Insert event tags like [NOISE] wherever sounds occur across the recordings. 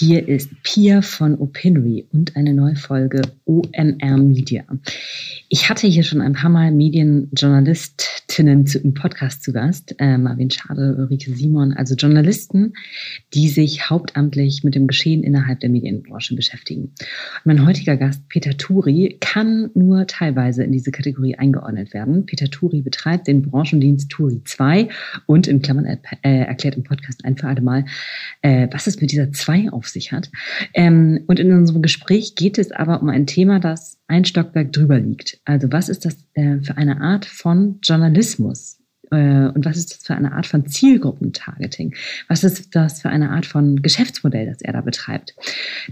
Hier ist Pia von Opinory und eine neue Folge OMR Media. Ich hatte hier schon ein paar Mal Medienjournalistinnen im Podcast zu Gast, äh, Marvin Schade, Ulrike Simon, also Journalisten, die sich hauptamtlich mit dem Geschehen innerhalb der Medienbranche beschäftigen. mein heutiger Gast, Peter Turi, kann nur teilweise in diese Kategorie eingeordnet werden. Peter Turi betreibt den Branchendienst Turi 2 und in Klammern äh, erklärt im Podcast ein für alle Mal, äh, was es mit dieser 2 auf sich hat. Ähm, und in unserem Gespräch geht es aber um ein Thema, das ein Stockwerk drüber liegt. Also was ist das äh, für eine Art von Journalismus? Äh, und was ist das für eine Art von Zielgruppentargeting? Was ist das für eine Art von Geschäftsmodell, das er da betreibt?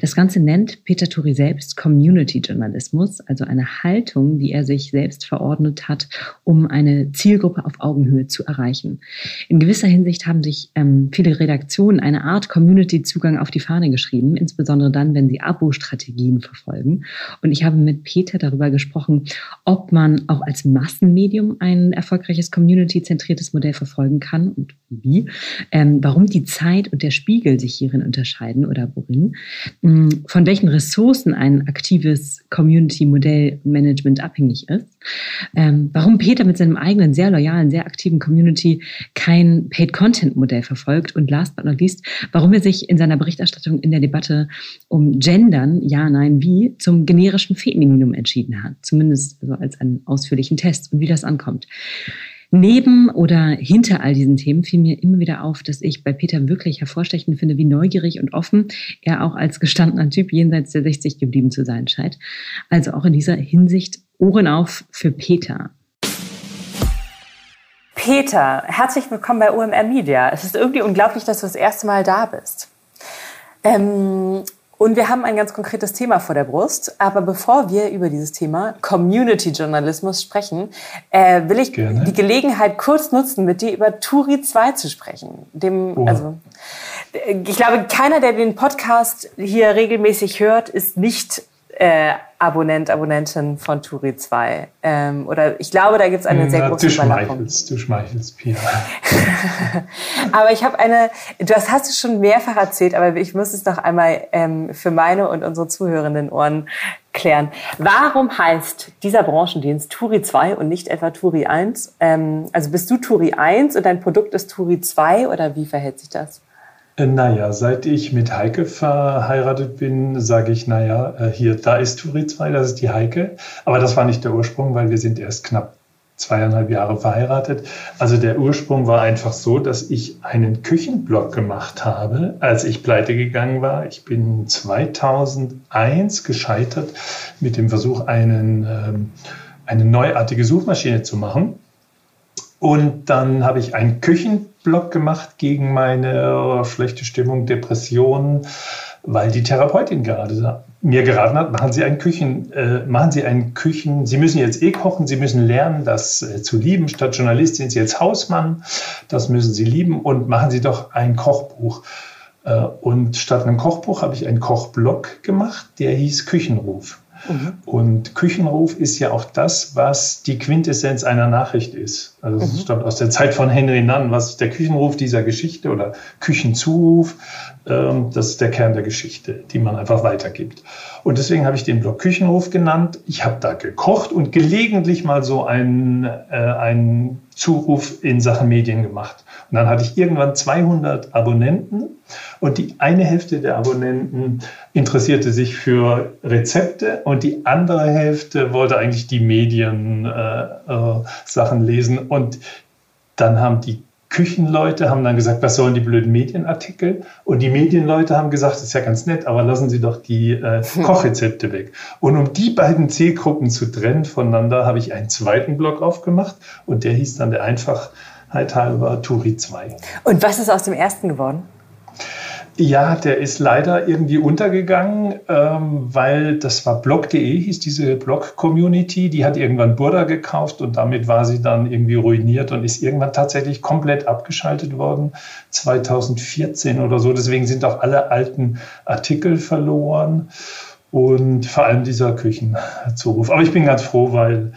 Das Ganze nennt Peter Turi selbst Community Journalismus, also eine Haltung, die er sich selbst verordnet hat, um eine Zielgruppe auf Augenhöhe zu erreichen. In gewisser Hinsicht haben sich ähm, viele Redaktionen eine Art Community-Zugang auf die Fahne geschrieben, insbesondere dann, wenn sie Abo-Strategien verfolgen. Und ich habe mit Peter darüber gesprochen, ob man auch als Massenmedium ein erfolgreiches Community zentriertes Modell verfolgen kann und wie, ähm, warum die Zeit und der Spiegel sich hierin unterscheiden oder worin, ähm, von welchen Ressourcen ein aktives Community-Modell-Management abhängig ist, ähm, warum Peter mit seinem eigenen sehr loyalen, sehr aktiven Community kein Paid-Content-Modell verfolgt und last but not least, warum er sich in seiner Berichterstattung in der Debatte um Gendern, ja, nein, wie, zum generischen Femininum entschieden hat, zumindest also als einen ausführlichen Test und wie das ankommt. Neben oder hinter all diesen Themen fiel mir immer wieder auf, dass ich bei Peter wirklich hervorstechend finde, wie neugierig und offen er auch als gestandener Typ jenseits der 60 geblieben zu sein scheint. Also auch in dieser Hinsicht Ohren auf für Peter. Peter, herzlich willkommen bei OMR Media. Es ist irgendwie unglaublich, dass du das erste Mal da bist. Ähm, und wir haben ein ganz konkretes Thema vor der Brust. Aber bevor wir über dieses Thema Community-Journalismus sprechen, äh, will ich Gerne. die Gelegenheit kurz nutzen, mit dir über Turi 2 zu sprechen. Dem, oh. also, ich glaube, keiner, der den Podcast hier regelmäßig hört, ist nicht äh, Abonnent, Abonnentin von Turi 2. Ähm, oder ich glaube, da gibt es eine sehr ja, große du schmeichelst, Du schmeichelst, Pia. [LAUGHS] aber ich habe eine, du hast, hast du schon mehrfach erzählt, aber ich muss es noch einmal ähm, für meine und unsere zuhörenden Ohren klären. Warum heißt dieser Branchendienst Turi 2 und nicht etwa Turi 1? Ähm, also bist du Turi 1 und dein Produkt ist Turi 2 oder wie verhält sich das? Äh, naja, seit ich mit Heike verheiratet bin, sage ich, naja, äh, hier, da ist Turi 2, das ist die Heike. Aber das war nicht der Ursprung, weil wir sind erst knapp zweieinhalb Jahre verheiratet. Also der Ursprung war einfach so, dass ich einen Küchenblog gemacht habe, als ich pleite gegangen war. Ich bin 2001 gescheitert mit dem Versuch, einen, ähm, eine neuartige Suchmaschine zu machen. Und dann habe ich einen Küchenblock gemacht gegen meine schlechte Stimmung, Depressionen, weil die Therapeutin gerade mir geraten hat, machen Sie einen Küchen, äh, machen Sie einen Küchen, Sie müssen jetzt eh kochen, Sie müssen lernen, das äh, zu lieben. Statt Journalist sind Sie jetzt Hausmann, das müssen Sie lieben und machen Sie doch ein Kochbuch. Äh, und statt einem Kochbuch habe ich einen Kochblog gemacht, der hieß Küchenruf. Mhm. Und Küchenruf ist ja auch das, was die Quintessenz einer Nachricht ist. Also es mhm. stammt aus der Zeit von Henry Nunn, was der Küchenruf dieser Geschichte oder Küchenzuruf, ähm, das ist der Kern der Geschichte, die man einfach weitergibt. Und deswegen habe ich den Blog Küchenruf genannt. Ich habe da gekocht und gelegentlich mal so einen, äh, einen Zuruf in Sachen Medien gemacht. Und dann hatte ich irgendwann 200 Abonnenten und die eine Hälfte der Abonnenten interessierte sich für Rezepte und die andere Hälfte wollte eigentlich die Medien-Sachen äh, äh, lesen. Und dann haben die Küchenleute haben dann gesagt, was sollen die blöden Medienartikel? Und die Medienleute haben gesagt, das ist ja ganz nett, aber lassen Sie doch die äh, [LAUGHS] Kochrezepte weg. Und um die beiden Zielgruppen zu trennen voneinander, habe ich einen zweiten Blog aufgemacht und der hieß dann der Einfachheit halber Turi 2. Und was ist aus dem ersten geworden? Ja, der ist leider irgendwie untergegangen, ähm, weil das war blog.de, hieß diese Blog-Community. Die hat irgendwann Burda gekauft und damit war sie dann irgendwie ruiniert und ist irgendwann tatsächlich komplett abgeschaltet worden, 2014 oder so. Deswegen sind auch alle alten Artikel verloren und vor allem dieser Küchenzuruf. Aber ich bin ganz froh, weil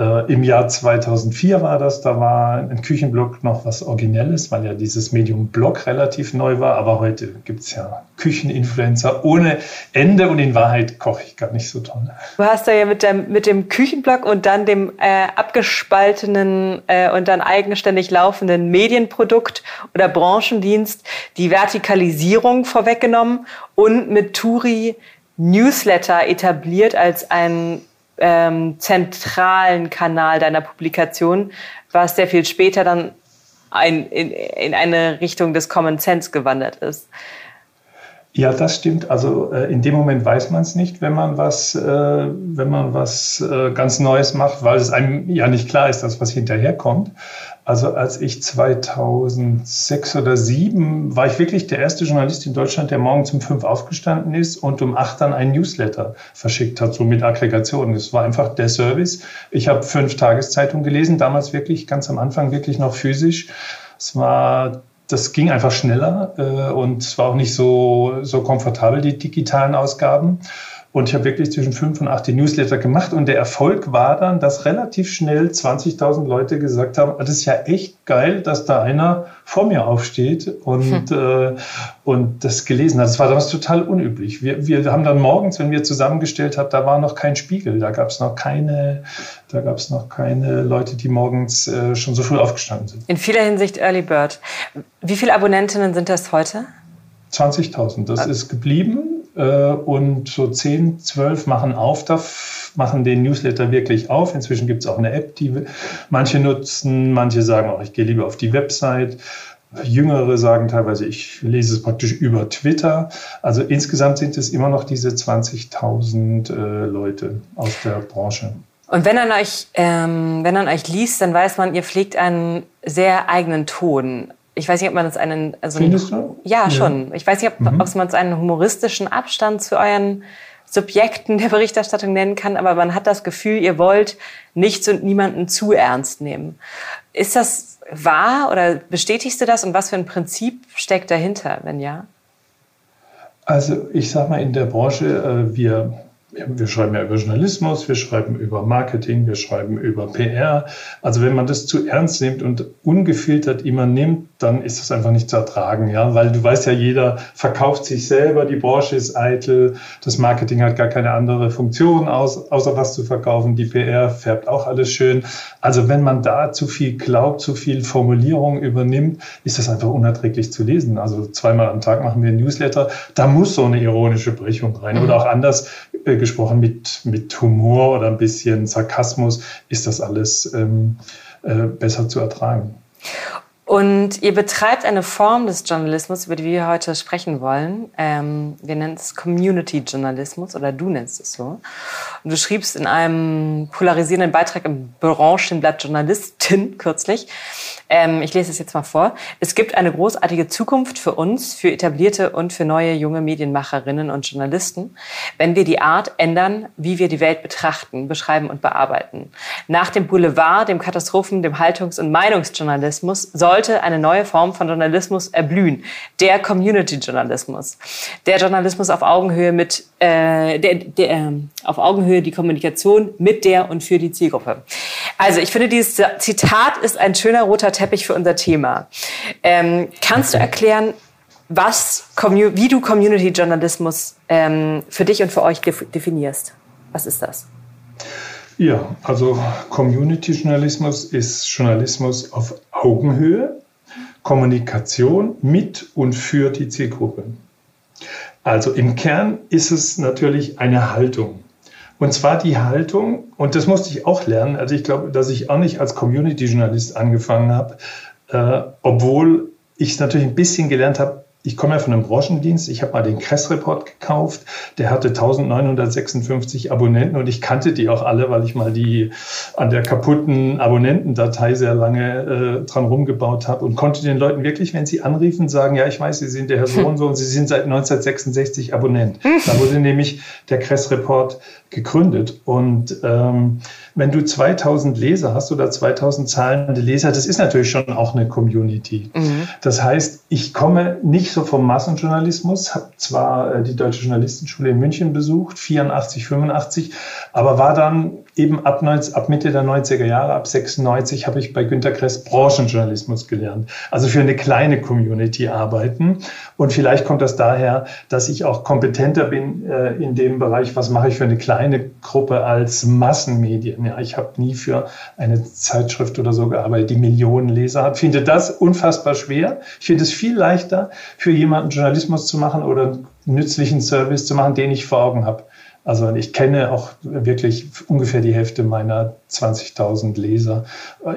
Äh, Im Jahr 2004 war das, da war ein Küchenblog noch was Originelles, weil ja dieses Medium Blog relativ neu war. Aber heute gibt es ja Kücheninfluencer ohne Ende und in Wahrheit koche ich gar nicht so toll. Du hast da ja mit dem, mit dem Küchenblog und dann dem äh, abgespaltenen äh, und dann eigenständig laufenden Medienprodukt oder Branchendienst die Vertikalisierung vorweggenommen und mit Turi Newsletter etabliert als ein ähm, zentralen Kanal deiner Publikation, was sehr viel später dann ein, in, in eine Richtung des Common Sense gewandert ist. Ja, das stimmt. Also äh, in dem Moment weiß man es nicht, wenn man was, äh, wenn man was äh, ganz Neues macht, weil es einem ja nicht klar ist, dass was hinterherkommt. Also als ich 2006 oder 2007 war ich wirklich der erste Journalist in Deutschland, der morgens um fünf aufgestanden ist und um acht dann ein Newsletter verschickt hat, so mit Aggregationen. Das war einfach der Service. Ich habe fünf Tageszeitungen gelesen, damals wirklich ganz am Anfang wirklich noch physisch. Es war das ging einfach schneller äh, und es war auch nicht so, so komfortabel, die digitalen Ausgaben. Und ich habe wirklich zwischen fünf und acht die Newsletter gemacht. Und der Erfolg war dann, dass relativ schnell 20.000 Leute gesagt haben, ah, das ist ja echt geil, dass da einer vor mir aufsteht und, hm. äh, und das gelesen hat. Das war damals total unüblich. Wir, wir haben dann morgens, wenn wir zusammengestellt haben, da war noch kein Spiegel. Da gab es noch keine, da gab es noch keine Leute, die morgens äh, schon so früh aufgestanden sind. In vieler Hinsicht Early Bird. Wie viele Abonnentinnen sind das heute? 20.000. Das ist geblieben äh, und so 10, 12 machen auf, machen den Newsletter wirklich auf. Inzwischen gibt es auch eine App, die manche nutzen, manche sagen auch, ich gehe lieber auf die Website. Jüngere sagen teilweise, ich lese es praktisch über Twitter. Also insgesamt sind es immer noch diese 20.000 äh, Leute aus der Branche. Und wenn man euch, ähm, wenn man euch liest, dann weiß man, ihr pflegt einen sehr eigenen Ton ich weiß nicht, ob man es einen. Also Findest du? Ja, ja, schon. Ich weiß nicht, ob, mhm. ob man es einen humoristischen Abstand zu euren Subjekten der Berichterstattung nennen kann, aber man hat das Gefühl, ihr wollt nichts und niemanden zu ernst nehmen. Ist das wahr oder bestätigst du das und was für ein Prinzip steckt dahinter, wenn ja? Also ich sage mal, in der Branche, äh, wir wir schreiben ja über Journalismus, wir schreiben über Marketing, wir schreiben über PR. Also wenn man das zu ernst nimmt und ungefiltert immer nimmt, dann ist das einfach nicht zu ertragen, ja, weil du weißt ja, jeder verkauft sich selber, die Branche ist eitel, das Marketing hat gar keine andere Funktion, aus, außer was zu verkaufen, die PR färbt auch alles schön. Also wenn man da zu viel glaubt, zu viel Formulierung übernimmt, ist das einfach unerträglich zu lesen. Also zweimal am Tag machen wir ein Newsletter, da muss so eine ironische Brechung rein oder auch anders äh, gesprochen mit, mit Humor oder ein bisschen Sarkasmus ist das alles ähm, äh, besser zu ertragen. Und ihr betreibt eine Form des Journalismus, über die wir heute sprechen wollen. Ähm, wir nennen es Community-Journalismus oder du nennst es so. Und du schriebst in einem polarisierenden Beitrag im Branchenblatt Journalistin [LAUGHS] kürzlich, ähm, ich lese es jetzt mal vor. Es gibt eine großartige Zukunft für uns, für etablierte und für neue junge Medienmacherinnen und Journalisten, wenn wir die Art ändern, wie wir die Welt betrachten, beschreiben und bearbeiten. Nach dem Boulevard, dem Katastrophen, dem Haltungs- und Meinungsjournalismus sollte eine neue Form von Journalismus erblühen. Der Community-Journalismus. Der Journalismus auf Augenhöhe mit, äh, der, der, äh, auf Augenhöhe die Kommunikation mit der und für die Zielgruppe. Also ich finde, dieses Zitat ist ein schöner roter Teppich für unser Thema. Ähm, kannst du erklären, was, wie du Community-Journalismus ähm, für dich und für euch definierst? Was ist das? Ja, also Community-Journalismus ist Journalismus auf Augenhöhe, Kommunikation mit und für die Zielgruppe. Also im Kern ist es natürlich eine Haltung. Und zwar die Haltung, und das musste ich auch lernen, also ich glaube, dass ich auch nicht als Community-Journalist angefangen habe, äh, obwohl ich es natürlich ein bisschen gelernt habe, ich komme ja von einem Branchendienst. Ich habe mal den Kress-Report gekauft. Der hatte 1956 Abonnenten und ich kannte die auch alle, weil ich mal die an der kaputten Abonnentendatei sehr lange äh, dran rumgebaut habe und konnte den Leuten wirklich, wenn sie anriefen, sagen, ja, ich weiß, Sie sind der Herr [LAUGHS] so und so und Sie sind seit 1966 Abonnent. Da wurde nämlich der Kress-Report gegründet. Und ähm, wenn du 2000 Leser hast oder 2000 zahlende Leser, das ist natürlich schon auch eine Community. Mhm. Das heißt, ich komme nicht so vom Massenjournalismus, habe zwar äh, die Deutsche Journalistenschule in München besucht, 84, 85, aber war dann eben ab, 90, ab Mitte der 90er Jahre, ab 96, habe ich bei Günter Kress Branchenjournalismus gelernt. Also für eine kleine Community arbeiten. Und vielleicht kommt das daher, dass ich auch kompetenter bin äh, in dem Bereich, was mache ich für eine kleine Gruppe als Massenmedien. Ja, ich habe nie für eine Zeitschrift oder so gearbeitet, die Millionen Leser hat. Finde das unfassbar schwer. Ich finde es viel leichter, für jemanden Journalismus zu machen oder nützlichen Service zu machen, den ich vor Augen habe. Also ich kenne auch wirklich ungefähr die Hälfte meiner 20.000 Leser.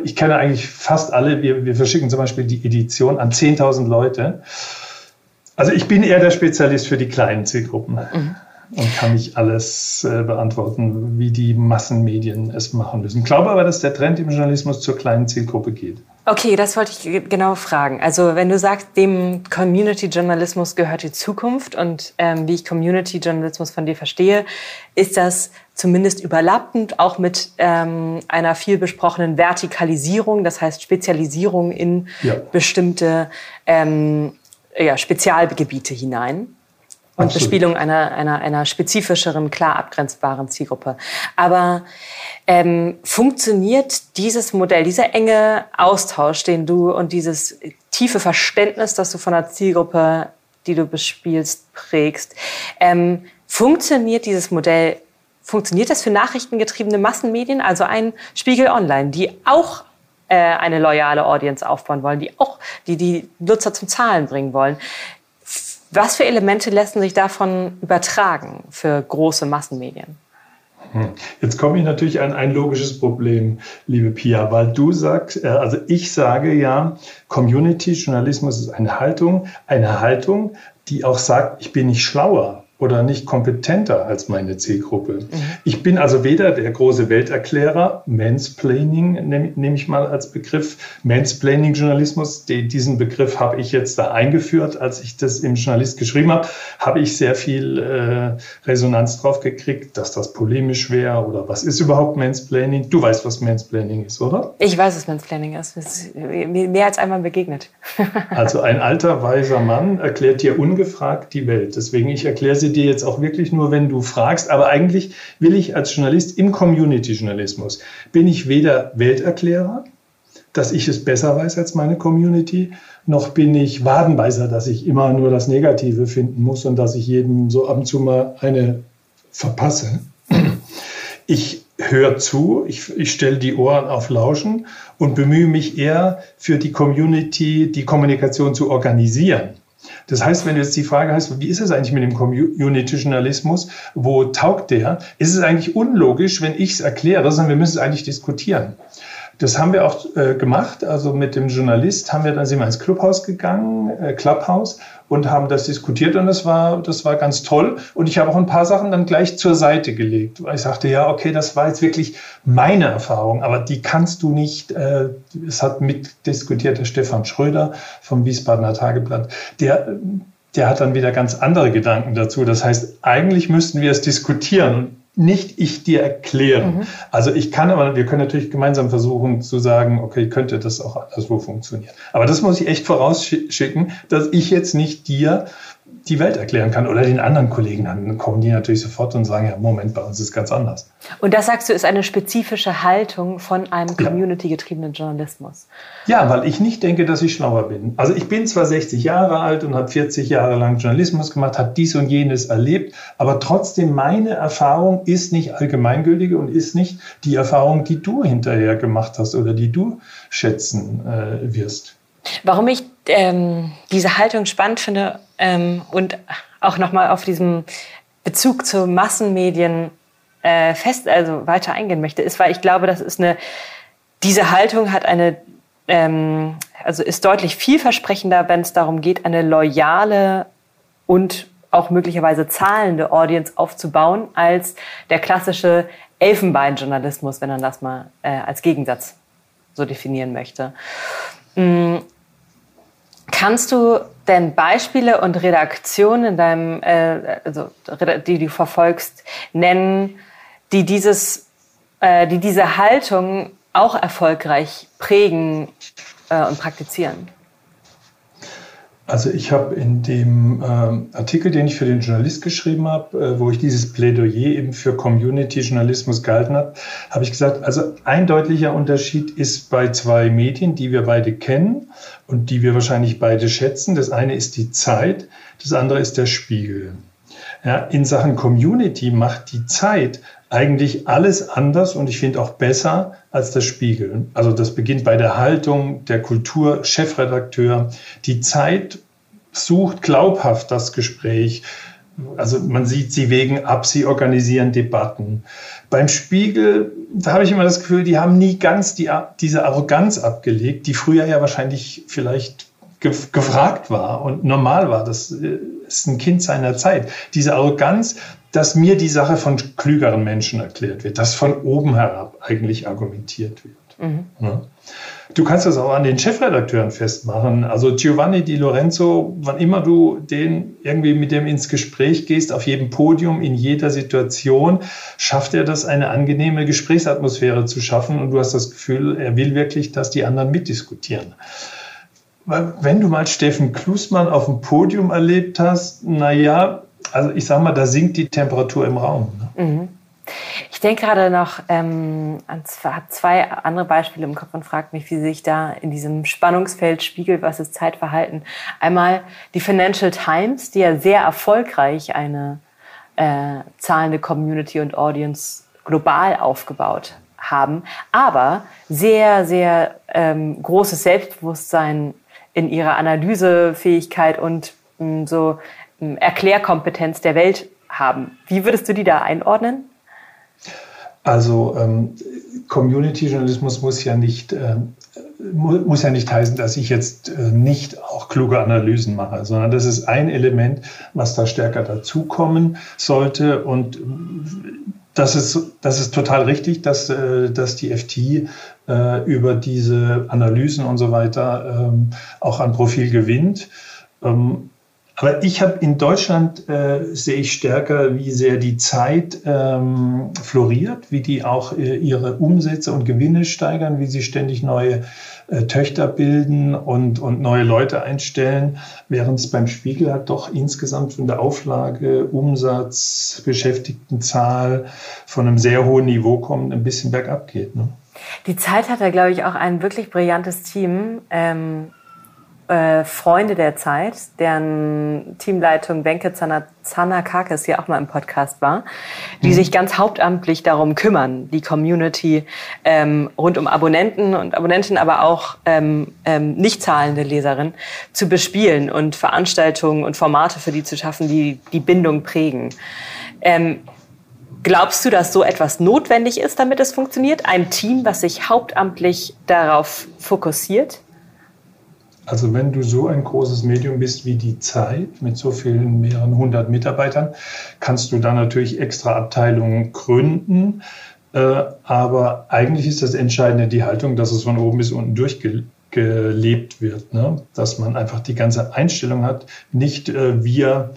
Ich kenne eigentlich fast alle. Wir, wir verschicken zum Beispiel die Edition an 10.000 Leute. Also ich bin eher der Spezialist für die kleinen Zielgruppen. Mhm und kann nicht alles äh, beantworten, wie die Massenmedien es machen müssen. Ich glaube aber, dass der Trend im Journalismus zur kleinen Zielgruppe geht. Okay, das wollte ich genau fragen. Also wenn du sagst, dem Community-Journalismus gehört die Zukunft und ähm, wie ich Community-Journalismus von dir verstehe, ist das zumindest überlappend auch mit ähm, einer viel besprochenen Vertikalisierung, das heißt Spezialisierung in ja. bestimmte ähm, ja, Spezialgebiete hinein und Absolut. Bespielung einer, einer, einer spezifischeren, klar abgrenzbaren Zielgruppe. Aber ähm, funktioniert dieses Modell, dieser enge Austausch, den du und dieses tiefe Verständnis, das du von der Zielgruppe, die du bespielst, prägst, ähm, funktioniert dieses Modell, funktioniert das für nachrichtengetriebene Massenmedien, also ein Spiegel Online, die auch äh, eine loyale Audience aufbauen wollen, die auch die, die Nutzer zum Zahlen bringen wollen. Was für Elemente lassen sich davon übertragen für große Massenmedien? Hm. Jetzt komme ich natürlich an ein logisches Problem, liebe Pia, weil du sagst, äh, also ich sage ja, Community-Journalismus ist eine Haltung, eine Haltung, die auch sagt, ich bin nicht schlauer oder nicht kompetenter als meine Zielgruppe. Mhm. Ich bin also weder der große Welterklärer, Mansplaining nehme nehm ich mal als Begriff, Mansplaining-Journalismus, diesen Begriff habe ich jetzt da eingeführt, als ich das im Journalist geschrieben habe, habe ich sehr viel äh, Resonanz drauf gekriegt, dass das polemisch wäre oder was ist überhaupt Mansplaining? Du weißt, was Mansplaining ist, oder? Ich weiß, was Mansplaining ist. ist mehr als einmal begegnet. [LAUGHS] also ein alter, weiser Mann erklärt dir ungefragt die Welt. Deswegen, ich erkläre sie dir jetzt auch wirklich nur, wenn du fragst. Aber eigentlich will ich als Journalist im Community-Journalismus, bin ich weder Welterklärer, dass ich es besser weiß als meine Community, noch bin ich Wadenbeißer, dass ich immer nur das Negative finden muss und dass ich jedem so ab und zu mal eine verpasse. Ich höre zu, ich, ich stelle die Ohren auf Lauschen und bemühe mich eher für die Community, die Kommunikation zu organisieren. Das heißt, wenn du jetzt die Frage hast, wie ist es eigentlich mit dem Community-Journalismus, wo taugt der, ist es eigentlich unlogisch, wenn ich es erkläre, sondern wir müssen es eigentlich diskutieren. Das haben wir auch äh, gemacht. Also mit dem Journalist haben wir dann sind wir ins Clubhaus gegangen, äh, Clubhouse, und haben das diskutiert und das war, das war ganz toll. Und ich habe auch ein paar Sachen dann gleich zur Seite gelegt. Weil ich sagte, ja, okay, das war jetzt wirklich meine Erfahrung, aber die kannst du nicht, äh, es hat mitdiskutiert der Stefan Schröder vom Wiesbadener Tageblatt, der, der hat dann wieder ganz andere Gedanken dazu. Das heißt, eigentlich müssten wir es diskutieren nicht ich dir erklären. Mhm. Also ich kann aber, wir können natürlich gemeinsam versuchen zu sagen, okay, könnte das auch anderswo funktionieren. Aber das muss ich echt vorausschicken, dass ich jetzt nicht dir die Welt erklären kann oder den anderen Kollegen. Dann kommen die natürlich sofort und sagen, ja, Moment, bei uns ist es ganz anders. Und das sagst du, ist eine spezifische Haltung von einem community-getriebenen Journalismus. Ja, weil ich nicht denke, dass ich schlauer bin. Also ich bin zwar 60 Jahre alt und habe 40 Jahre lang Journalismus gemacht, habe dies und jenes erlebt, aber trotzdem meine Erfahrung ist nicht allgemeingültige und ist nicht die Erfahrung, die du hinterher gemacht hast oder die du schätzen äh, wirst. Warum ich ähm, diese Haltung spannend finde ähm, und auch nochmal auf diesen Bezug zu Massenmedien äh, fest, also weiter eingehen möchte, ist, weil ich glaube, das ist eine, diese Haltung hat eine, ähm, also ist deutlich vielversprechender, wenn es darum geht, eine loyale und auch möglicherweise zahlende Audience aufzubauen, als der klassische Elfenbeinjournalismus, wenn man das mal äh, als Gegensatz so definieren möchte. Kannst du denn Beispiele und Redaktionen in deinem, äh, also die du verfolgst, nennen, die dieses, äh, die diese Haltung auch erfolgreich prägen äh, und praktizieren? Also ich habe in dem ähm, Artikel, den ich für den Journalist geschrieben habe, äh, wo ich dieses Plädoyer eben für Community-Journalismus gehalten habe, habe ich gesagt, also ein deutlicher Unterschied ist bei zwei Medien, die wir beide kennen und die wir wahrscheinlich beide schätzen. Das eine ist die Zeit, das andere ist der Spiegel. Ja, in Sachen Community macht die Zeit eigentlich alles anders und ich finde auch besser als der Spiegel. Also das beginnt bei der Haltung, der Kultur, Chefredakteur. Die Zeit sucht glaubhaft das Gespräch. Also man sieht, sie wägen ab, sie organisieren Debatten. Beim Spiegel, da habe ich immer das Gefühl, die haben nie ganz die, diese Arroganz abgelegt, die früher ja wahrscheinlich vielleicht gefragt war und normal war. Das äh, ist ein Kind seiner Zeit. Diese Arroganz, dass mir die Sache von klügeren Menschen erklärt wird, dass von oben herab eigentlich argumentiert wird. Mhm. Ja. Du kannst das auch an den Chefredakteuren festmachen. Also Giovanni Di Lorenzo, wann immer du den irgendwie mit dem ins Gespräch gehst, auf jedem Podium, in jeder Situation, schafft er das, eine angenehme Gesprächsatmosphäre zu schaffen. Und du hast das Gefühl, er will wirklich, dass die anderen mitdiskutieren. Wenn du mal Steffen Klusmann auf dem Podium erlebt hast, naja, also ich sag mal, da sinkt die Temperatur im Raum. Ne? Mhm. Ich denke gerade noch ähm, an zwei andere Beispiele im Kopf und frage mich, wie sich da in diesem Spannungsfeld spiegelt, was ist Zeitverhalten. Einmal die Financial Times, die ja sehr erfolgreich eine äh, zahlende Community und Audience global aufgebaut haben, aber sehr, sehr ähm, großes Selbstbewusstsein in ihrer Analysefähigkeit und mh, mm, so Erklärkompetenz der Welt haben. Wie würdest du die da einordnen? Also ähm, Community-Journalismus muss ja nicht äh, muss ja nicht heißen, dass ich jetzt äh, nicht auch kluge Analysen mache, sondern das ist ein Element, was da stärker dazukommen sollte. Und das ist, das ist total richtig, dass, äh, dass die FT äh, über diese Analysen und so weiter ähm, auch an Profil gewinnt. Ähm, aber ich habe in Deutschland äh, sehe ich stärker, wie sehr die Zeit ähm, floriert, wie die auch äh, ihre Umsätze und Gewinne steigern, wie sie ständig neue äh, Töchter bilden und, und neue Leute einstellen, während es beim Spiegel halt doch insgesamt von der Auflage, Umsatz, Beschäftigtenzahl von einem sehr hohen Niveau kommt, ein bisschen bergab geht. Ne? Die Zeit hat da, glaube ich, auch ein wirklich brillantes Team. Ähm äh, Freunde der Zeit, deren Teamleitung Wenke Zanakakis ja auch mal im Podcast war, die mhm. sich ganz hauptamtlich darum kümmern, die Community ähm, rund um Abonnenten und Abonnenten, aber auch ähm, ähm, nicht zahlende Leserinnen zu bespielen und Veranstaltungen und Formate für die zu schaffen, die die Bindung prägen. Ähm, Glaubst du, dass so etwas notwendig ist, damit es funktioniert? Ein Team, was sich hauptamtlich darauf fokussiert? Also wenn du so ein großes Medium bist wie die Zeit mit so vielen mehreren hundert Mitarbeitern, kannst du da natürlich extra Abteilungen gründen. Äh, aber eigentlich ist das Entscheidende die Haltung, dass es von oben bis unten durchgelebt wird. Ne? Dass man einfach die ganze Einstellung hat, nicht äh, wir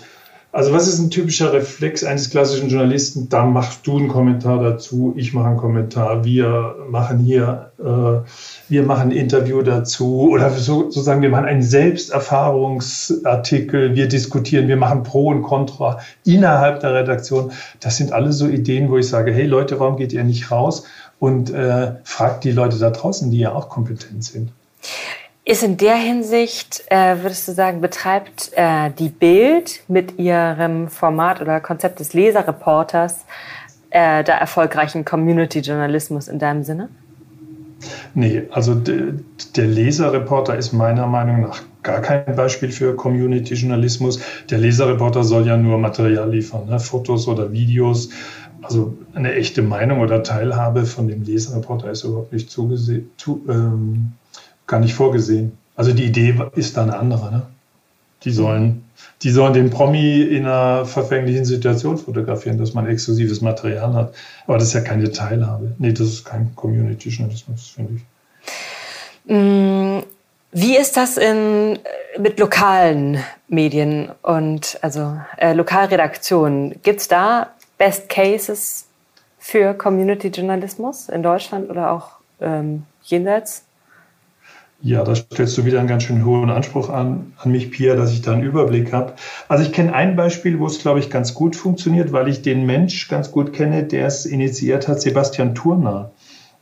also was ist ein typischer Reflex eines klassischen Journalisten? Da machst du einen Kommentar dazu, ich mache einen Kommentar, wir machen hier, äh, wir machen ein Interview dazu oder so, sozusagen, wir machen einen Selbsterfahrungsartikel, wir diskutieren, wir machen Pro und Contra innerhalb der Redaktion. Das sind alles so Ideen, wo ich sage, hey Leute, warum geht ihr nicht raus und äh, fragt die Leute da draußen, die ja auch kompetent sind. Ist in der Hinsicht, äh, würdest du sagen, betreibt äh, die Bild mit ihrem Format oder Konzept des Leserreporters äh, da erfolgreichen Community-Journalismus in deinem Sinne? Nee, also der Leserreporter ist meiner Meinung nach gar kein Beispiel für Community-Journalismus. Der Leserreporter soll ja nur Material liefern, ne? Fotos oder Videos. Also eine echte Meinung oder Teilhabe von dem Leserreporter ist überhaupt nicht. Zu, ähm, gar nicht vorgesehen. Also die Idee ist da eine andere. Ne? Die, sollen, die sollen den Promi in einer verfänglichen Situation fotografieren, dass man exklusives Material hat. Aber das ist ja keine Teilhabe. Nee, das ist kein Community-Journalismus, finde ich. Mm, wie ist das in, mit lokalen Medien und also äh, Lokalredaktionen? Gibt es da Best Cases für Community-Journalismus in Deutschland oder auch ähm, jenseits? Ja, da stellst du wieder einen ganz schön hohen Anspruch an, an mich, Pia, dass ich da einen Überblick habe. Also ich kenne ein Beispiel, wo es, glaube ich, ganz gut funktioniert, weil ich den Mensch ganz gut kenne, der es initiiert hat, Sebastian Turner.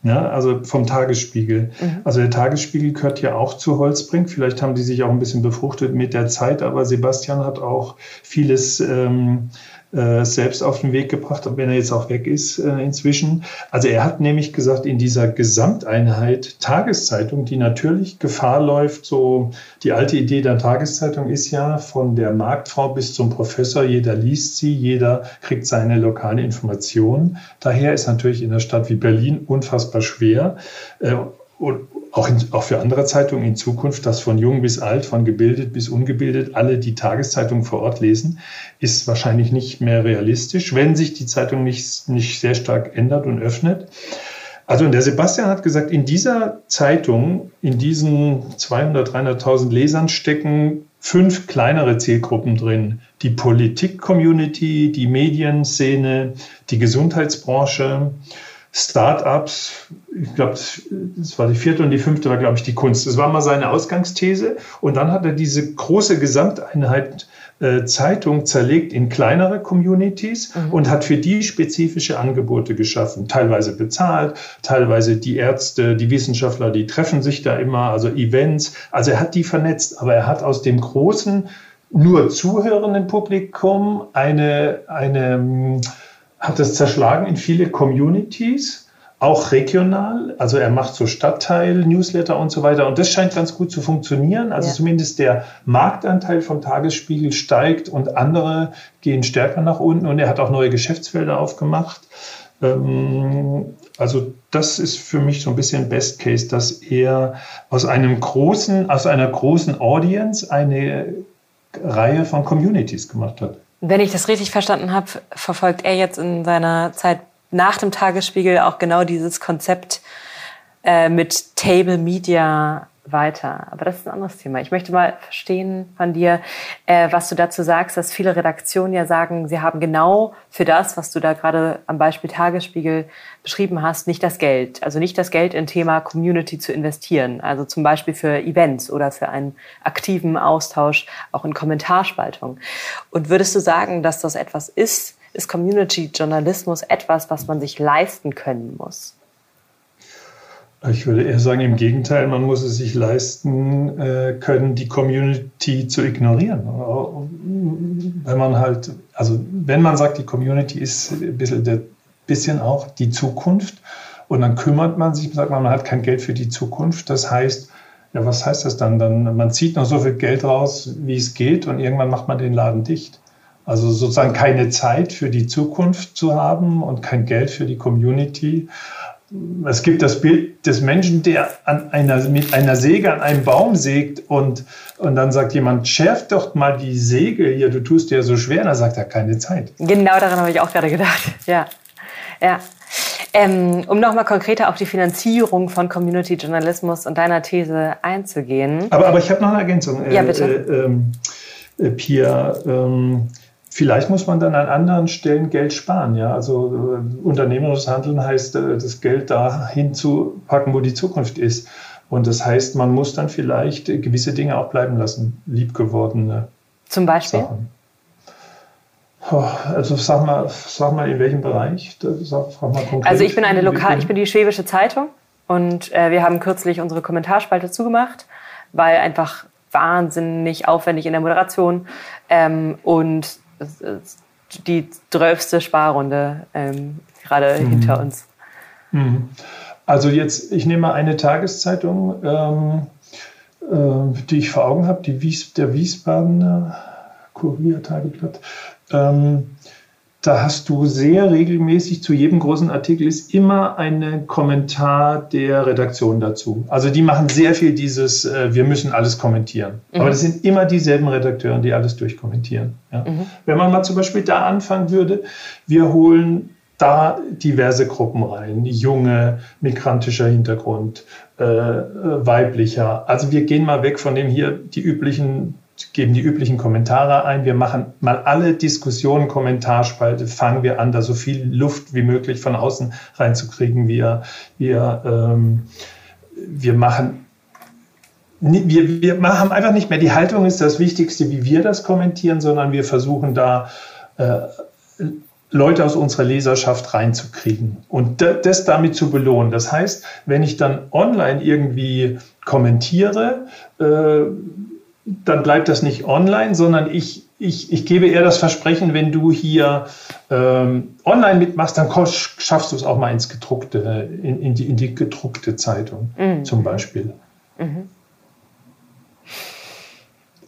Ja, also vom Tagesspiegel. Mhm. Also der Tagesspiegel gehört ja auch zu Holzbrink. Vielleicht haben die sich auch ein bisschen befruchtet mit der Zeit, aber Sebastian hat auch vieles ähm, äh, selbst auf den Weg gebracht, wenn er jetzt auch weg ist äh, inzwischen. Also er hat nämlich gesagt, in dieser Gesamteinheit Tageszeitung, die natürlich Gefahr läuft, so die alte Idee der Tageszeitung ist ja von der Marktfrau bis zum Professor, jeder liest sie, jeder kriegt seine lokale Information. Daher ist natürlich in einer Stadt wie Berlin unfassbar schwer. Äh, und auch, in, auch für andere Zeitungen in Zukunft, dass von jung bis alt, von gebildet bis ungebildet alle die Tageszeitung vor Ort lesen, ist wahrscheinlich nicht mehr realistisch, wenn sich die Zeitung nicht, nicht sehr stark ändert und öffnet. Also und der Sebastian hat gesagt, in dieser Zeitung, in diesen 200, 300.000 Lesern stecken fünf kleinere Zielgruppen drin. Die Politik-Community, die Medienszene, die Gesundheitsbranche, Startups, ich glaube, das war die vierte und die fünfte war, glaube ich, die Kunst. Das war mal seine Ausgangsthese. Und dann hat er diese große Gesamteinheit äh, Zeitung zerlegt in kleinere Communities mhm. und hat für die spezifische Angebote geschaffen. Teilweise bezahlt, teilweise die Ärzte, die Wissenschaftler, die treffen sich da immer, also Events. Also er hat die vernetzt, aber er hat aus dem großen, nur zuhörenden Publikum eine, eine hat es zerschlagen in viele Communities, auch regional. Also er macht so Stadtteil-Newsletter und so weiter. Und das scheint ganz gut zu funktionieren. Also ja. zumindest der Marktanteil vom Tagesspiegel steigt und andere gehen stärker nach unten. Und er hat auch neue Geschäftsfelder aufgemacht. Ähm, also das ist für mich so ein bisschen Best Case, dass er aus einem großen, aus einer großen Audience eine Reihe von Communities gemacht hat. Wenn ich das richtig verstanden habe, verfolgt er jetzt in seiner Zeit nach dem Tagesspiegel auch genau dieses Konzept äh, mit Table Media weiter. Aber das ist ein anderes Thema. Ich möchte mal verstehen von dir, äh, was du dazu sagst, dass viele Redaktionen ja sagen, sie haben genau für das, was du da gerade am Beispiel Tagesspiegel beschrieben hast, nicht das Geld. Also nicht das Geld in Thema Community zu investieren. Also zum Beispiel für Events oder für einen aktiven Austausch, auch in Kommentarspaltung. Und würdest du sagen, dass das etwas ist, ist Community-Journalismus etwas, was man sich leisten können muss? Ich würde eher sagen, im Gegenteil, man muss es sich leisten äh, können, die Community zu ignorieren. Wenn man halt, also wenn man sagt, die Community ist ein bisschen, der, bisschen auch die Zukunft und dann kümmert man sich, sagt man, man hat kein Geld für die Zukunft. Das heißt, ja, was heißt das dann? Dann man zieht noch so viel Geld raus, wie es geht und irgendwann macht man den Laden dicht. Also sozusagen keine Zeit für die Zukunft zu haben und kein Geld für die Community es gibt das Bild des Menschen, der an einer, mit einer Säge an einem Baum sägt und, und dann sagt jemand, schärf doch mal die Säge hier, du tust dir so schwer. Und dann sagt er, keine Zeit. Genau daran habe ich auch gerade gedacht. Ja, ja. Ähm, um nochmal konkreter auf die Finanzierung von Community-Journalismus und deiner These einzugehen. Aber, aber ich habe noch eine Ergänzung. Ja, bitte. Äh, ähm, äh, Pia, ähm, Vielleicht muss man dann an anderen Stellen Geld sparen. Ja? Also äh, unternehmerisches Handeln heißt, äh, das Geld dahin zu packen, wo die Zukunft ist. Und das heißt, man muss dann vielleicht gewisse Dinge auch bleiben lassen, liebgewordene Zum Beispiel? Sachen. Also sag mal, sag mal, in welchem Bereich? Sag, frag mal konkret. Also ich bin eine Lokal, ich bin die Schwäbische Zeitung und äh, wir haben kürzlich unsere Kommentarspalte zugemacht, weil einfach wahnsinnig aufwendig in der Moderation ähm, und die zwölfte Sparrunde ähm, gerade mhm. hinter uns. Mhm. Also jetzt, ich nehme mal eine Tageszeitung, ähm, äh, die ich vor Augen habe, die Wies, der Wiesbadener Kurier-Tageblatt. Ähm, da hast du sehr regelmäßig zu jedem großen Artikel ist immer ein Kommentar der Redaktion dazu. Also die machen sehr viel dieses, äh, wir müssen alles kommentieren. Mhm. Aber das sind immer dieselben Redakteure, die alles durchkommentieren. Ja. Mhm. Wenn man mal zum Beispiel da anfangen würde, wir holen da diverse Gruppen rein, junge, migrantischer Hintergrund, äh, äh weiblicher. Also wir gehen mal weg von dem hier die üblichen geben die üblichen Kommentare ein. Wir machen mal alle Diskussionen, Kommentarspalte, fangen wir an, da so viel Luft wie möglich von außen reinzukriegen. Wir, wir, ähm, wir machen wir, wir haben einfach nicht mehr die Haltung ist das Wichtigste, wie wir das kommentieren, sondern wir versuchen da äh, Leute aus unserer Leserschaft reinzukriegen und das damit zu belohnen. Das heißt, wenn ich dann online irgendwie kommentiere, äh, dann bleibt das nicht online, sondern ich, ich, ich gebe eher das Versprechen, wenn du hier ähm, online mitmachst, dann schaffst du es auch mal ins gedruckte, in, in, die, in die gedruckte Zeitung mhm. zum Beispiel. Mhm.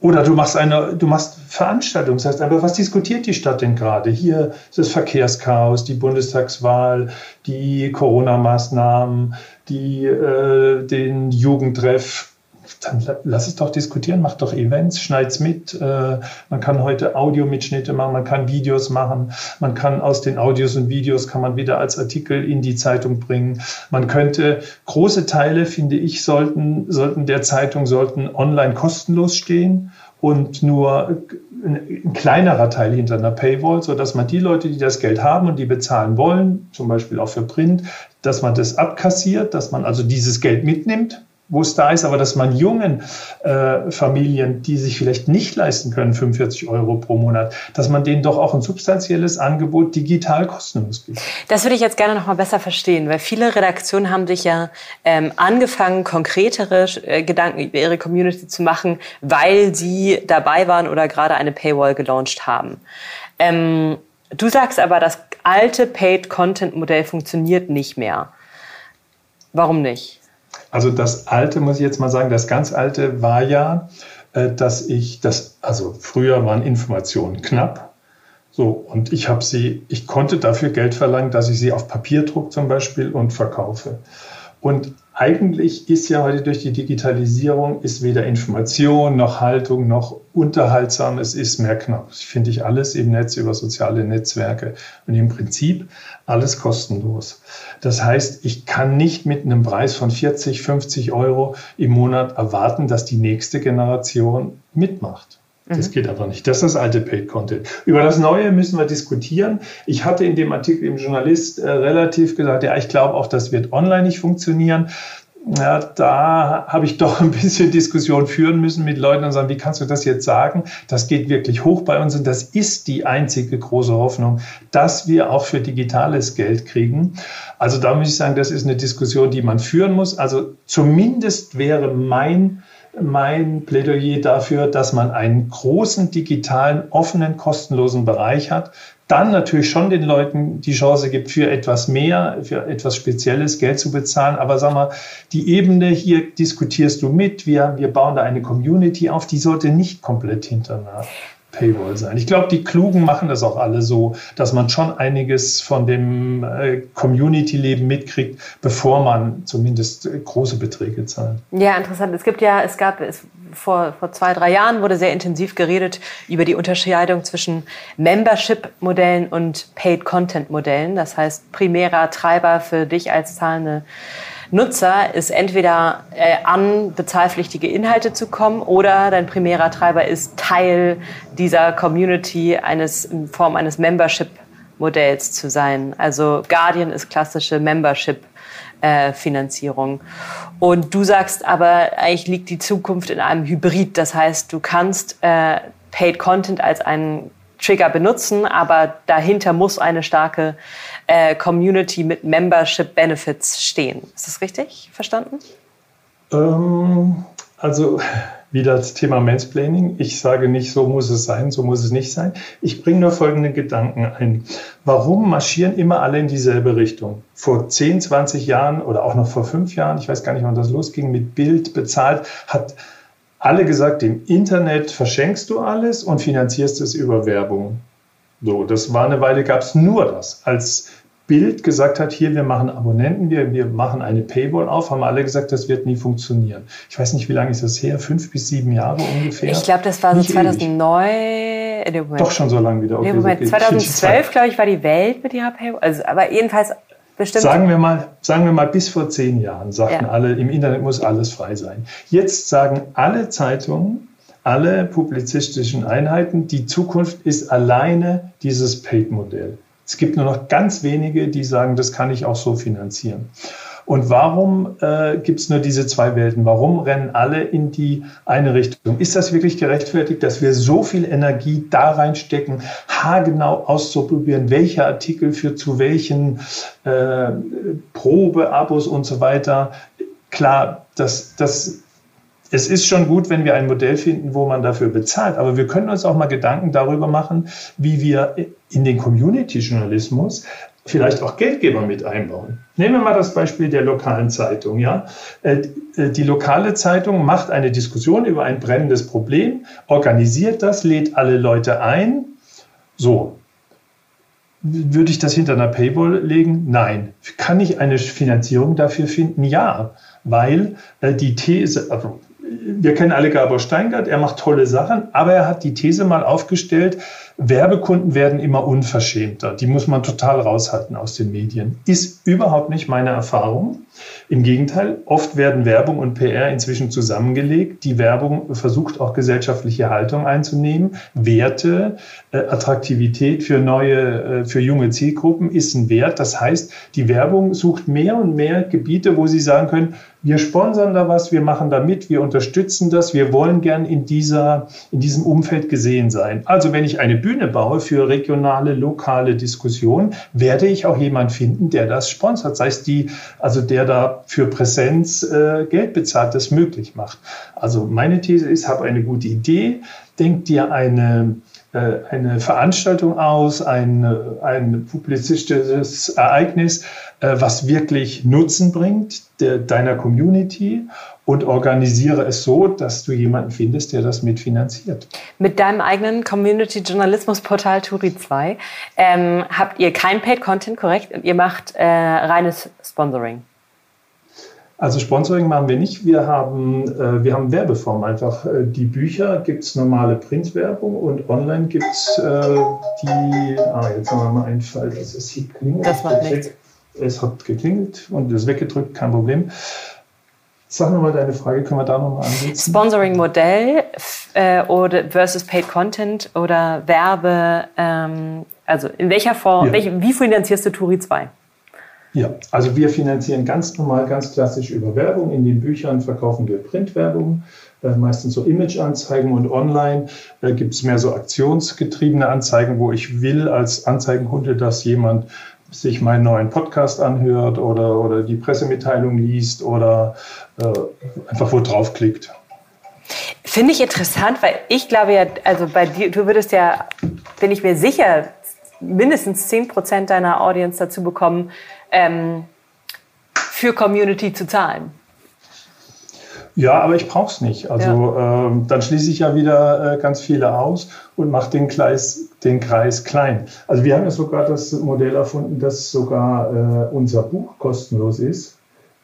Oder du machst eine, du machst Veranstaltungen. Das heißt einfach, was diskutiert die Stadt denn gerade? Hier ist das Verkehrschaos, die Bundestagswahl, die Corona-Maßnahmen, die, äh, den Jugendtreff dann lass es doch diskutieren, mach doch Events, schneid's mit. Äh, man kann heute Audiomitschnitte machen, man kann Videos machen, man kann aus den Audios und Videos kann man wieder als Artikel in die Zeitung bringen. Man könnte große Teile, finde ich, sollten, sollten der Zeitung sollten online kostenlos stehen und nur ein kleinerer Teil hinter einer Paywall, sodass man die Leute, die das Geld haben und die bezahlen wollen, zum Beispiel auch für Print, dass man das abkassiert, dass man also dieses Geld mitnimmt wo es da ist, aber dass man jungen äh, Familien, die sich vielleicht nicht leisten können, 45 Euro pro Monat, dass man denen doch auch ein substanzielles Angebot digital kostenlos gibt. Das würde ich jetzt gerne noch mal besser verstehen, weil viele Redaktionen haben sich ja ähm, angefangen, konkretere äh, Gedanken über ihre Community zu machen, weil sie dabei waren oder gerade eine Paywall gelauncht haben. Ähm, du sagst aber, das alte Paid-Content-Modell funktioniert nicht mehr. Warum nicht? Also das Alte, muss ich jetzt mal sagen, das ganz Alte war ja, äh, dass ich das, also früher waren Informationen knapp. So, und ich habe sie, ich konnte dafür Geld verlangen, dass ich sie auf Papier druck zum Beispiel und verkaufe. Und eigentlich ist ja heute durch die Digitalisierung ist weder Information noch Haltung noch unterhaltsam. Es ist mehr knapp. Das finde ich alles im Netz über soziale Netzwerke und im Prinzip alles kostenlos. Das heißt, ich kann nicht mit einem Preis von 40, 50 Euro im Monat erwarten, dass die nächste Generation mitmacht. Das mhm. geht aber nicht. Das ist das alte Paid Content. Über das Neue müssen wir diskutieren. Ich hatte in dem Artikel im Journalist äh, relativ gesagt, ja, ich glaube auch, das wird online nicht funktionieren. Ja, da habe ich [LAUGHS] doch ein bisschen Diskussion führen müssen mit Leuten und sagen, wie kannst du das jetzt sagen? Das geht wirklich hoch bei uns und das ist die einzige große Hoffnung, dass wir auch für digitales Geld kriegen. Also da muss ich sagen, das ist eine Diskussion, die man führen muss. Also zumindest wäre mein mein Plädoyer dafür, dass man einen großen digitalen, offenen, kostenlosen Bereich hat. Dann natürlich schon den Leuten die Chance gibt, für etwas mehr, für etwas Spezielles Geld zu bezahlen. Aber sag mal, die Ebene hier diskutierst du mit. Wir, wir bauen da eine Community auf, die sollte nicht komplett hinter einer Paywall sein. Ich glaube, die Klugen machen das auch alle so, dass man schon einiges von dem äh, Community-Leben mitkriegt, bevor man zumindest äh, große Beträge zahlt. Ja, interessant. Es gibt ja, es gab es vor, vor zwei, drei Jahren wurde sehr intensiv geredet über die Unterscheidung zwischen Membership-Modellen und Paid-Content-Modellen. Das heißt, primärer Treiber für dich als zahlende Nutzer ist entweder äh, an bezahlpflichtige Inhalte zu kommen oder dein primärer Treiber ist Teil dieser Community eines in Form eines Membership Modells zu sein. Also Guardian ist klassische Membership äh, Finanzierung. Und du sagst aber, eigentlich liegt die Zukunft in einem Hybrid. Das heißt, du kannst äh, Paid Content als einen Trigger benutzen, aber dahinter muss eine starke äh, Community mit Membership Benefits stehen. Ist das richtig verstanden? Ähm, also wieder das Thema Mansplaining. Ich sage nicht, so muss es sein, so muss es nicht sein. Ich bringe nur folgende Gedanken ein. Warum marschieren immer alle in dieselbe Richtung? Vor 10, 20 Jahren oder auch noch vor fünf Jahren, ich weiß gar nicht, wann das losging, mit Bild bezahlt, hat alle gesagt, im Internet verschenkst du alles und finanzierst es über Werbung. So, das war eine Weile, gab es nur das. Als Bild gesagt hat, hier, wir machen Abonnenten, wir, wir machen eine Paywall auf, haben alle gesagt, das wird nie funktionieren. Ich weiß nicht, wie lange ist das her? Fünf bis sieben Jahre ungefähr? Ich glaube, das war so 2009. Äh, Doch schon so lange wieder. Okay, Moment, okay. 2012, glaube ich, war die Welt mit ihrer Paywall. Also, aber jedenfalls bestimmt. Sagen wir mal, sagen wir mal, bis vor zehn Jahren sagten ja. alle, im Internet muss alles frei sein. Jetzt sagen alle Zeitungen, alle publizistischen Einheiten, die Zukunft ist alleine dieses Paid-Modell. Es gibt nur noch ganz wenige, die sagen, das kann ich auch so finanzieren. Und warum äh, gibt es nur diese zwei Welten? Warum rennen alle in die eine Richtung? Ist das wirklich gerechtfertigt, dass wir so viel Energie da reinstecken, haargenau auszuprobieren, welcher Artikel führt zu welchen äh, Probeabos und so weiter? Klar, das, das es ist schon gut, wenn wir ein Modell finden, wo man dafür bezahlt, aber wir können uns auch mal Gedanken darüber machen, wie wir in den Community-Journalismus vielleicht auch Geldgeber mit einbauen. Nehmen wir mal das Beispiel der lokalen Zeitung. Ja? Äh, äh, die lokale Zeitung macht eine Diskussion über ein brennendes Problem, organisiert das, lädt alle Leute ein. So. Würde ich das hinter einer Paywall legen? Nein. Kann ich eine Finanzierung dafür finden? Ja, weil äh, die These, also wir kennen alle Gabor Steingart, er macht tolle Sachen, aber er hat die These mal aufgestellt, Werbekunden werden immer unverschämter. Die muss man total raushalten aus den Medien. Ist überhaupt nicht meine Erfahrung. Im Gegenteil, oft werden Werbung und PR inzwischen zusammengelegt. Die Werbung versucht auch gesellschaftliche Haltung einzunehmen. Werte, äh, Attraktivität für neue, äh, für junge Zielgruppen ist ein Wert. Das heißt, die Werbung sucht mehr und mehr Gebiete, wo sie sagen können, wir sponsern da was, wir machen da mit, wir unterstützen das, wir wollen gern in dieser, in diesem Umfeld gesehen sein. Also wenn ich eine Bühne baue für regionale, lokale Diskussionen, werde ich auch jemand finden, der das sponsert. Sei es die, also der da für Präsenz äh, Geld bezahlt, das möglich macht. Also meine These ist, habe eine gute Idee, denk dir eine äh, eine Veranstaltung aus, ein, ein publizistisches Ereignis, äh, was wirklich Nutzen bringt de, deiner Community und organisiere es so, dass du jemanden findest, der das mitfinanziert. Mit deinem eigenen Community-Journalismus-Portal Turi 2 ähm, habt ihr kein Paid-Content, korrekt? Und ihr macht äh, reines Sponsoring. Also Sponsoring machen wir nicht. Wir haben, äh, wir haben Werbeform einfach. Äh, die Bücher gibt es normale Printwerbung und online gibt es äh, die, ah, jetzt haben wir mal einen Fall, das ist hier klingelt. Das macht nichts. Es hat geklingelt und ist weggedrückt, kein Problem. Sag nochmal deine Frage, können wir da nochmal ansetzen? Sponsoring-Modell äh, oder versus Paid Content oder Werbe, ähm, also in welcher Form, ja. welche, wie finanzierst du Turi 2? Ja, also wir finanzieren ganz normal, ganz klassisch über Werbung. In den Büchern verkaufen wir Printwerbung, äh, meistens so Image-Anzeigen und online äh, gibt es mehr so aktionsgetriebene Anzeigen, wo ich will als Anzeigenkunde, dass jemand sich meinen neuen Podcast anhört oder, oder die Pressemitteilung liest oder äh, einfach wo draufklickt. Finde ich interessant, weil ich glaube ja, also bei dir, du würdest ja, bin ich mir sicher, mindestens 10 Prozent deiner Audience dazu bekommen, ähm, für Community zu zahlen. Ja, aber ich brauche es nicht. Also ja. ähm, dann schließe ich ja wieder äh, ganz viele aus und mache den Kreis, den Kreis klein. Also wir haben ja sogar das Modell erfunden, dass sogar äh, unser Buch kostenlos ist.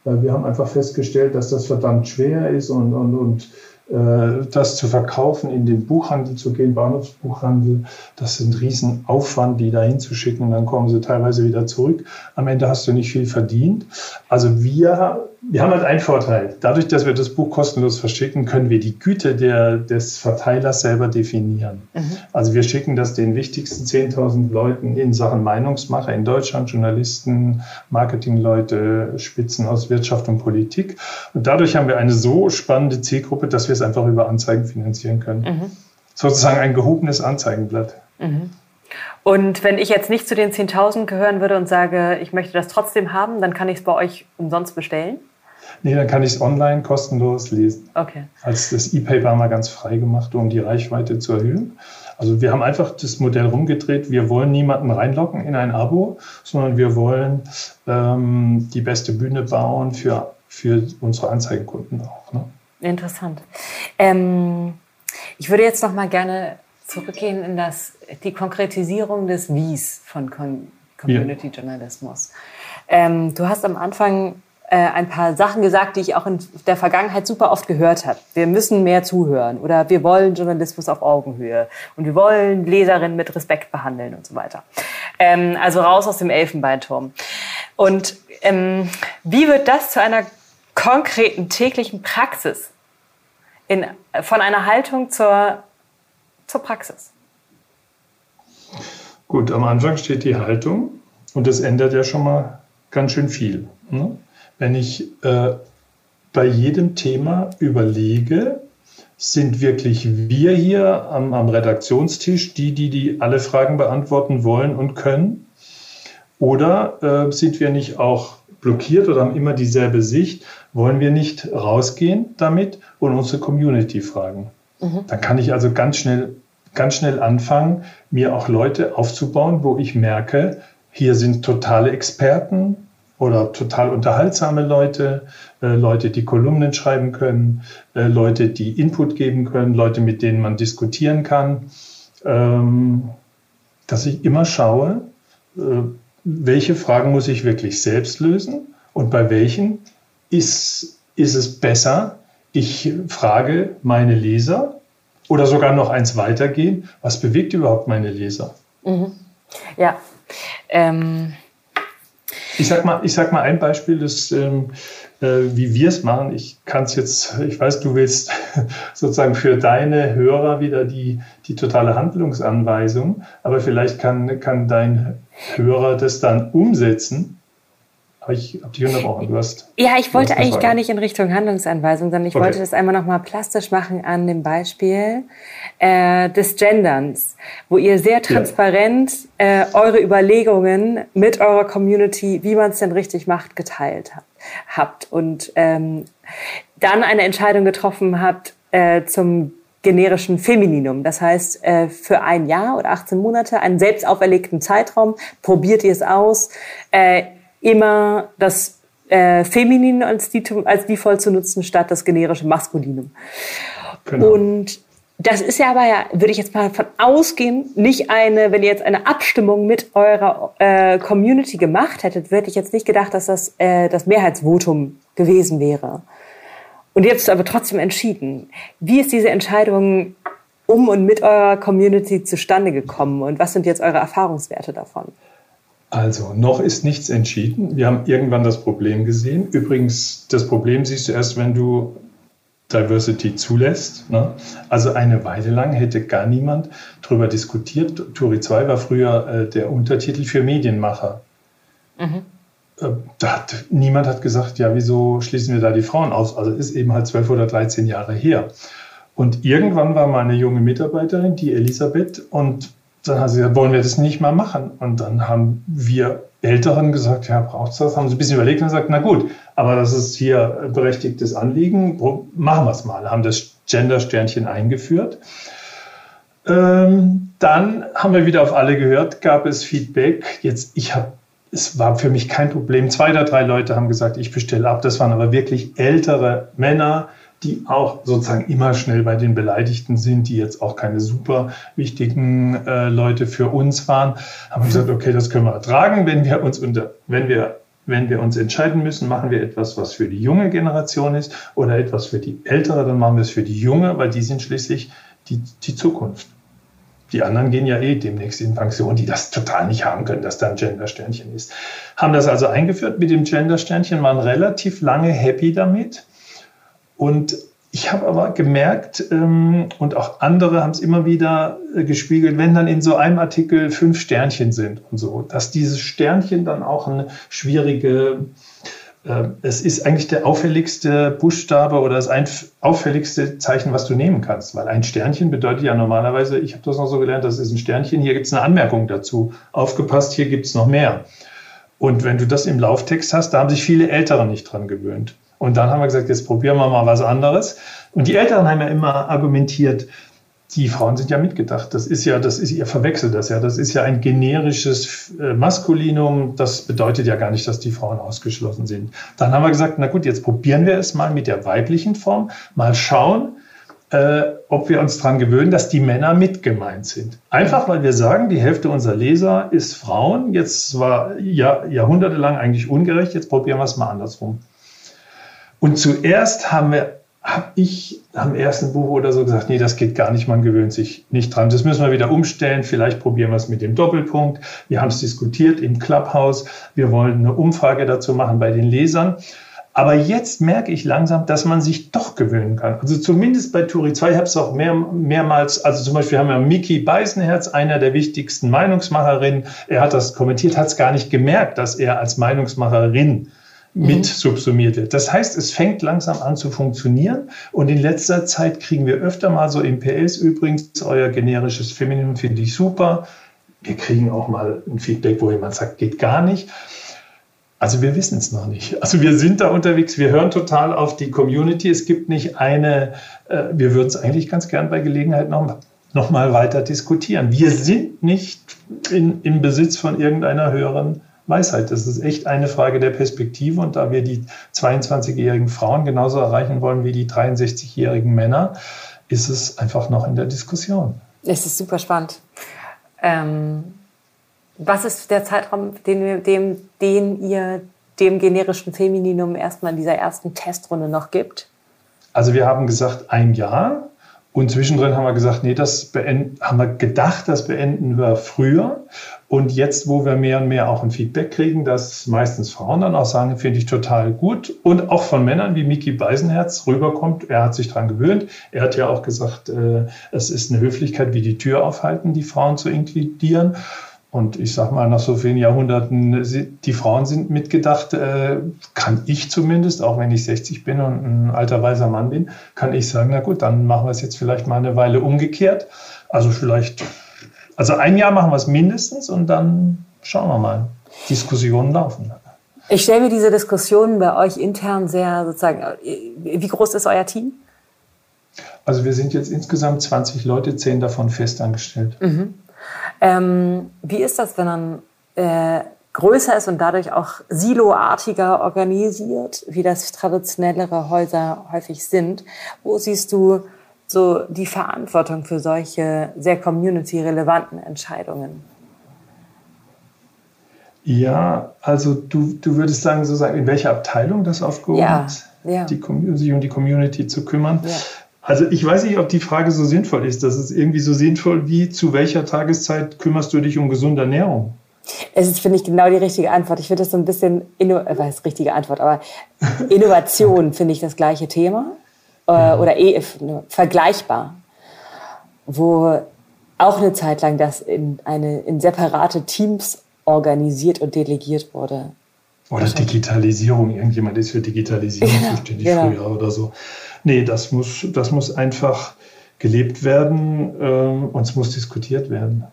Äh, wir haben einfach festgestellt, dass das verdammt schwer ist und, und, und äh, das zu verkaufen, in den Buchhandel zu gehen, Bahnhofsbuchhandel, das ist ein Riesenaufwand, die da hinzuschicken und dann kommen sie teilweise wieder zurück. Am Ende hast du nicht viel verdient. Also wir wir haben halt einen Vorteil. Dadurch, dass wir das Buch kostenlos verschicken, können wir die Güte der, des Verteilers selber definieren. Mhm. Also wir schicken das den wichtigsten 10.000 Leuten in Sachen Meinungsmacher in Deutschland, Journalisten, Marketingleute, Spitzen aus Wirtschaft und Politik. Und dadurch haben wir eine so spannende Zielgruppe, dass wir es einfach über Anzeigen finanzieren können. Mhm. Sozusagen ein gehobenes Anzeigenblatt. Mhm. Und wenn ich jetzt nicht zu den 10.000 gehören würde und sage, ich möchte das trotzdem haben, dann kann ich es bei euch umsonst bestellen? Nee, dann kann ich es online kostenlos lesen. Okay. Als das E-Paper mal ganz frei gemacht, um die Reichweite zu erhöhen. Also wir haben einfach das Modell rumgedreht. Wir wollen niemanden reinlocken in ein Abo, sondern wir wollen ähm, die beste Bühne bauen für, für unsere Anzeigenkunden auch. Ne? Interessant. Ähm, ich würde jetzt noch mal gerne zurückgehen in das, die Konkretisierung des Wies von Community Journalismus. Ähm, du hast am Anfang ein paar Sachen gesagt, die ich auch in der Vergangenheit super oft gehört habe. Wir müssen mehr zuhören oder wir wollen Journalismus auf Augenhöhe und wir wollen Leserinnen mit Respekt behandeln und so weiter. Ähm, also raus aus dem Elfenbeinturm. Und ähm, wie wird das zu einer konkreten täglichen Praxis in, von einer Haltung zur, zur Praxis? Gut, am Anfang steht die Haltung und das ändert ja schon mal ganz schön viel. Ne? Wenn ich äh, bei jedem Thema überlege, sind wirklich wir hier am, am, Redaktionstisch die, die, die alle Fragen beantworten wollen und können? Oder äh, sind wir nicht auch blockiert oder haben immer dieselbe Sicht? Wollen wir nicht rausgehen damit und unsere Community fragen? Mhm. Dann kann ich also ganz schnell, ganz schnell anfangen, mir auch Leute aufzubauen, wo ich merke, hier sind totale Experten oder total unterhaltsame Leute, äh, Leute, die Kolumnen schreiben können, äh, Leute, die Input geben können, Leute, mit denen man diskutieren kann. Ähm, dass ich immer schaue, äh, welche Fragen muss ich wirklich selbst lösen und bei welchen ist, ist es besser, ich frage meine Leser oder sogar noch eins weitergehen, was bewegt überhaupt meine Leser? Mhm. Ja. Ähm. Ich sag mal, ich sag mal ein Beispiel, das, ähm, äh, wie wir es machen. Ich kann es jetzt, ich weiß, du willst [LAUGHS] sozusagen für deine Hörer wieder die, die totale Handlungsanweisung, aber vielleicht kann, kann dein Hörer das dann umsetzen habe ich hab dich unterbrochen. Du hast. Ja, ich wollte eigentlich gar nicht in Richtung Handlungsanweisung, sondern ich okay. wollte das einmal nochmal plastisch machen an dem Beispiel äh, des Genderns, wo ihr sehr transparent ja. äh, eure Überlegungen mit eurer Community, wie man es denn richtig macht, geteilt habt, habt und ähm, dann eine Entscheidung getroffen habt äh, zum generischen Femininum. Das heißt, äh, für ein Jahr oder 18 Monate, einen selbst auferlegten Zeitraum, probiert ihr es aus. Äh, immer das äh, Feminin als, die, als Default zu nutzen, statt das generische Maskulinum. Genau. Und das ist ja aber ja, würde ich jetzt mal von ausgehen, nicht eine, wenn ihr jetzt eine Abstimmung mit eurer äh, Community gemacht hättet, hätte ich jetzt nicht gedacht, dass das äh, das Mehrheitsvotum gewesen wäre. Und ihr habt es aber trotzdem entschieden. Wie ist diese Entscheidung um und mit eurer Community zustande gekommen und was sind jetzt eure Erfahrungswerte davon? Also, noch ist nichts entschieden. Wir haben irgendwann das Problem gesehen. Übrigens, das Problem siehst du erst, wenn du Diversity zulässt. Ne? Also eine Weile lang hätte gar niemand darüber diskutiert. Turi 2 war früher äh, der Untertitel für Medienmacher. Mhm. Äh, da hat, niemand hat gesagt, ja, wieso schließen wir da die Frauen aus? Also ist eben halt 12 oder 13 Jahre her. Und irgendwann war mal eine junge Mitarbeiterin, die Elisabeth, und dann hat sie gesagt, wollen wir das nicht mal machen? Und dann haben wir Älteren gesagt, ja, braucht es das? Haben sie ein bisschen überlegt und gesagt, na gut, aber das ist hier berechtigtes Anliegen, machen wir es mal. Haben das Gender-Sternchen eingeführt. Ähm, dann haben wir wieder auf alle gehört, gab es Feedback. Jetzt, ich habe, es war für mich kein Problem. Zwei oder drei Leute haben gesagt, ich bestelle ab. Das waren aber wirklich ältere Männer, die auch sozusagen immer schnell bei den Beleidigten sind, die jetzt auch keine super wichtigen äh, Leute für uns waren, haben gesagt, okay, das können wir ertragen, wenn wir uns unter, wenn wir wenn wir uns entscheiden müssen, machen wir etwas, was für die junge Generation ist oder etwas für die ältere, dann machen wir es für die junge, weil die sind schließlich die, die Zukunft. Die anderen gehen ja eh demnächst in Pension, die das total nicht haben können, dass da ein Gender-Sternchen ist. Haben das also eingeführt mit dem Gender-Sternchen, waren relativ lange happy damit und ich habe aber gemerkt, ähm, und auch andere haben es immer wieder äh, gespiegelt, wenn dann in so einem Artikel fünf Sternchen sind und so, dass dieses Sternchen dann auch eine schwierige, äh, es ist eigentlich der auffälligste Buchstabe oder das auffälligste Zeichen, was du nehmen kannst, weil ein Sternchen bedeutet ja normalerweise, ich habe das noch so gelernt, das ist ein Sternchen, hier gibt es eine Anmerkung dazu. Aufgepasst, hier gibt es noch mehr. Und wenn du das im Lauftext hast, da haben sich viele Ältere nicht dran gewöhnt. Und dann haben wir gesagt, jetzt probieren wir mal was anderes. Und die Älteren haben ja immer argumentiert, die Frauen sind ja mitgedacht. Das ist ja, das ist, ihr verwechselt das ja. Das ist ja ein generisches äh, Maskulinum. Das bedeutet ja gar nicht, dass die Frauen ausgeschlossen sind. Dann haben wir gesagt, na gut, jetzt probieren wir es mal mit der weiblichen Form. Mal schauen, äh, ob wir uns daran gewöhnen, dass die Männer mit gemeint sind. Einfach, weil wir sagen, die Hälfte unserer Leser ist Frauen. Jetzt war ja, jahrhundertelang eigentlich ungerecht. Jetzt probieren wir es mal andersrum. Und zuerst haben wir, habe ich am ersten Buch oder so gesagt, nee, das geht gar nicht, man gewöhnt sich nicht dran. Das müssen wir wieder umstellen. Vielleicht probieren wir es mit dem Doppelpunkt. Wir haben es diskutiert im Clubhouse. Wir wollen eine Umfrage dazu machen bei den Lesern. Aber jetzt merke ich langsam, dass man sich doch gewöhnen kann. Also zumindest bei Turi 2, ich habe es auch mehr, mehrmals, also zum Beispiel haben wir Miki Beisenherz, einer der wichtigsten Meinungsmacherinnen. Er hat das kommentiert, hat es gar nicht gemerkt, dass er als Meinungsmacherin mit mhm. subsumiert wird. Das heißt, es fängt langsam an zu funktionieren und in letzter Zeit kriegen wir öfter mal so im PS übrigens, euer generisches Femininum finde ich super. Wir kriegen auch mal ein Feedback, wo jemand sagt, geht gar nicht. Also wir wissen es noch nicht. Also wir sind da unterwegs, wir hören total auf die Community. Es gibt nicht eine, äh, wir würden es eigentlich ganz gern bei Gelegenheit noch, noch mal weiter diskutieren. Wir sind nicht in, im Besitz von irgendeiner höheren Weisheit. Das ist echt eine Frage der Perspektive. Und da wir die 22-jährigen Frauen genauso erreichen wollen wie die 63-jährigen Männer, ist es einfach noch in der Diskussion. Es ist super spannend. Ähm was ist der Zeitraum, den, dem, den ihr dem generischen Femininum erstmal in dieser ersten Testrunde noch gibt? Also wir haben gesagt ein Jahr und zwischendrin haben wir gesagt, nee, das beenden, haben wir gedacht, das beenden wir früher. Und jetzt, wo wir mehr und mehr auch ein Feedback kriegen, dass meistens Frauen dann auch sagen, finde ich total gut. Und auch von Männern wie Miki Beisenherz rüberkommt, er hat sich daran gewöhnt. Er hat ja auch gesagt, äh, es ist eine Höflichkeit, wie die Tür aufhalten, die Frauen zu inkludieren. Und ich sage mal, nach so vielen Jahrhunderten, die Frauen sind mitgedacht, äh, kann ich zumindest, auch wenn ich 60 bin und ein alter weiser Mann bin, kann ich sagen, na gut, dann machen wir es jetzt vielleicht mal eine Weile umgekehrt. Also vielleicht, also ein Jahr machen wir es mindestens und dann schauen wir mal. Diskussionen laufen. Ich stelle mir diese Diskussionen bei euch intern sehr sozusagen, wie groß ist euer Team? Also wir sind jetzt insgesamt 20 Leute, 10 davon festangestellt. Mhm. Ähm, wie ist das, wenn man äh, größer ist und dadurch auch siloartiger organisiert, wie das traditionellere Häuser häufig sind? Wo siehst du so die Verantwortung für solche sehr community-relevanten Entscheidungen? Ja, also du, du würdest sagen, sozusagen, in welcher Abteilung das aufgehoben ja, ist, ja. Die, sich um die Community zu kümmern. Ja. Also ich weiß nicht, ob die Frage so sinnvoll ist. Das ist irgendwie so sinnvoll wie zu welcher Tageszeit kümmerst du dich um gesunde Ernährung? Es ist, finde ich, genau die richtige Antwort. Ich finde das so ein bisschen, Inno äh, was richtige Antwort, aber Innovation [LAUGHS] finde ich das gleiche Thema äh, ja. oder eh, vergleichbar, wo auch eine Zeit lang das in, eine, in separate Teams organisiert und delegiert wurde. Oder Digitalisierung. Irgendjemand ist für Digitalisierung genau, zuständig genau. früher oder so. Nee, das muss, das muss einfach gelebt werden ähm, und es muss diskutiert werden.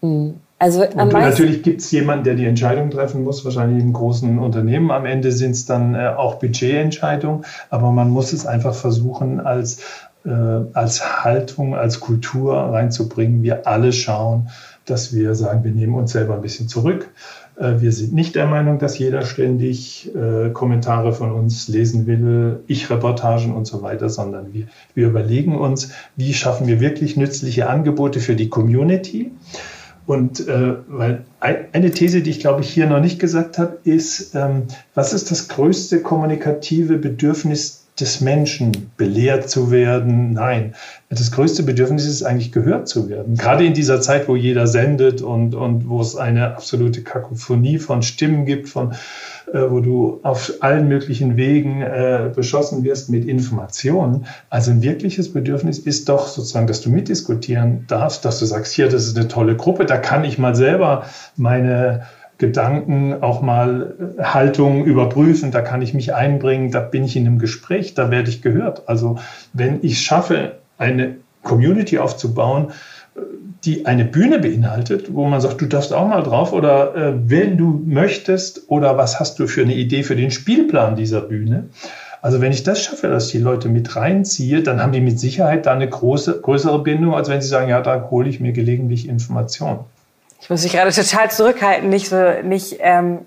Hm. Also und natürlich gibt es jemanden, der die Entscheidung treffen muss, wahrscheinlich in großen Unternehmen. Am Ende sind es dann äh, auch Budgetentscheidungen, aber man muss es einfach versuchen, als, äh, als Haltung, als Kultur reinzubringen. Wir alle schauen, dass wir sagen, wir nehmen uns selber ein bisschen zurück äh, wir sind nicht der Meinung, dass jeder ständig äh, Kommentare von uns lesen will, Ich-Reportagen und so weiter, sondern wir, wir überlegen uns, wie schaffen wir wirklich nützliche Angebote für die Community. Und äh, weil eine These, die ich glaube ich hier noch nicht gesagt habe, ist, ähm, was ist das größte kommunikative Bedürfnis des Menschen, belehrt zu werden. Nein, das größte Bedürfnis ist eigentlich gehört zu werden. Gerade in dieser Zeit, wo jeder sendet und, und wo es eine absolute Kakophonie von Stimmen gibt, von, wo du auf allen möglichen Wegen äh, beschossen wirst mit Informationen. Also ein wirkliches Bedürfnis ist doch sozusagen, dass du mitdiskutieren darfst, dass du sagst, hier, das ist eine tolle Gruppe, da kann ich mal selber meine Gedanken, auch mal äh, Haltung überprüfen, da kann ich mich einbringen, da bin ich in einem Gespräch, da werde ich gehört. Also wenn ich schaffe, eine Community aufzubauen, äh, die eine Bühne beinhaltet, wo man sagt, du darfst auch mal drauf oder äh, wenn du möchtest oder was hast du für eine Idee für den Spielplan dieser Bühne. Also wenn ich das schaffe, dass ich die Leute mit reinziehe, dann haben die mit Sicherheit da eine große, größere Bindung, als wenn sie sagen, ja, da hole ich mir gelegentlich Informationen. Ich muss mich gerade total zurückhalten, nicht so, nicht, ähm,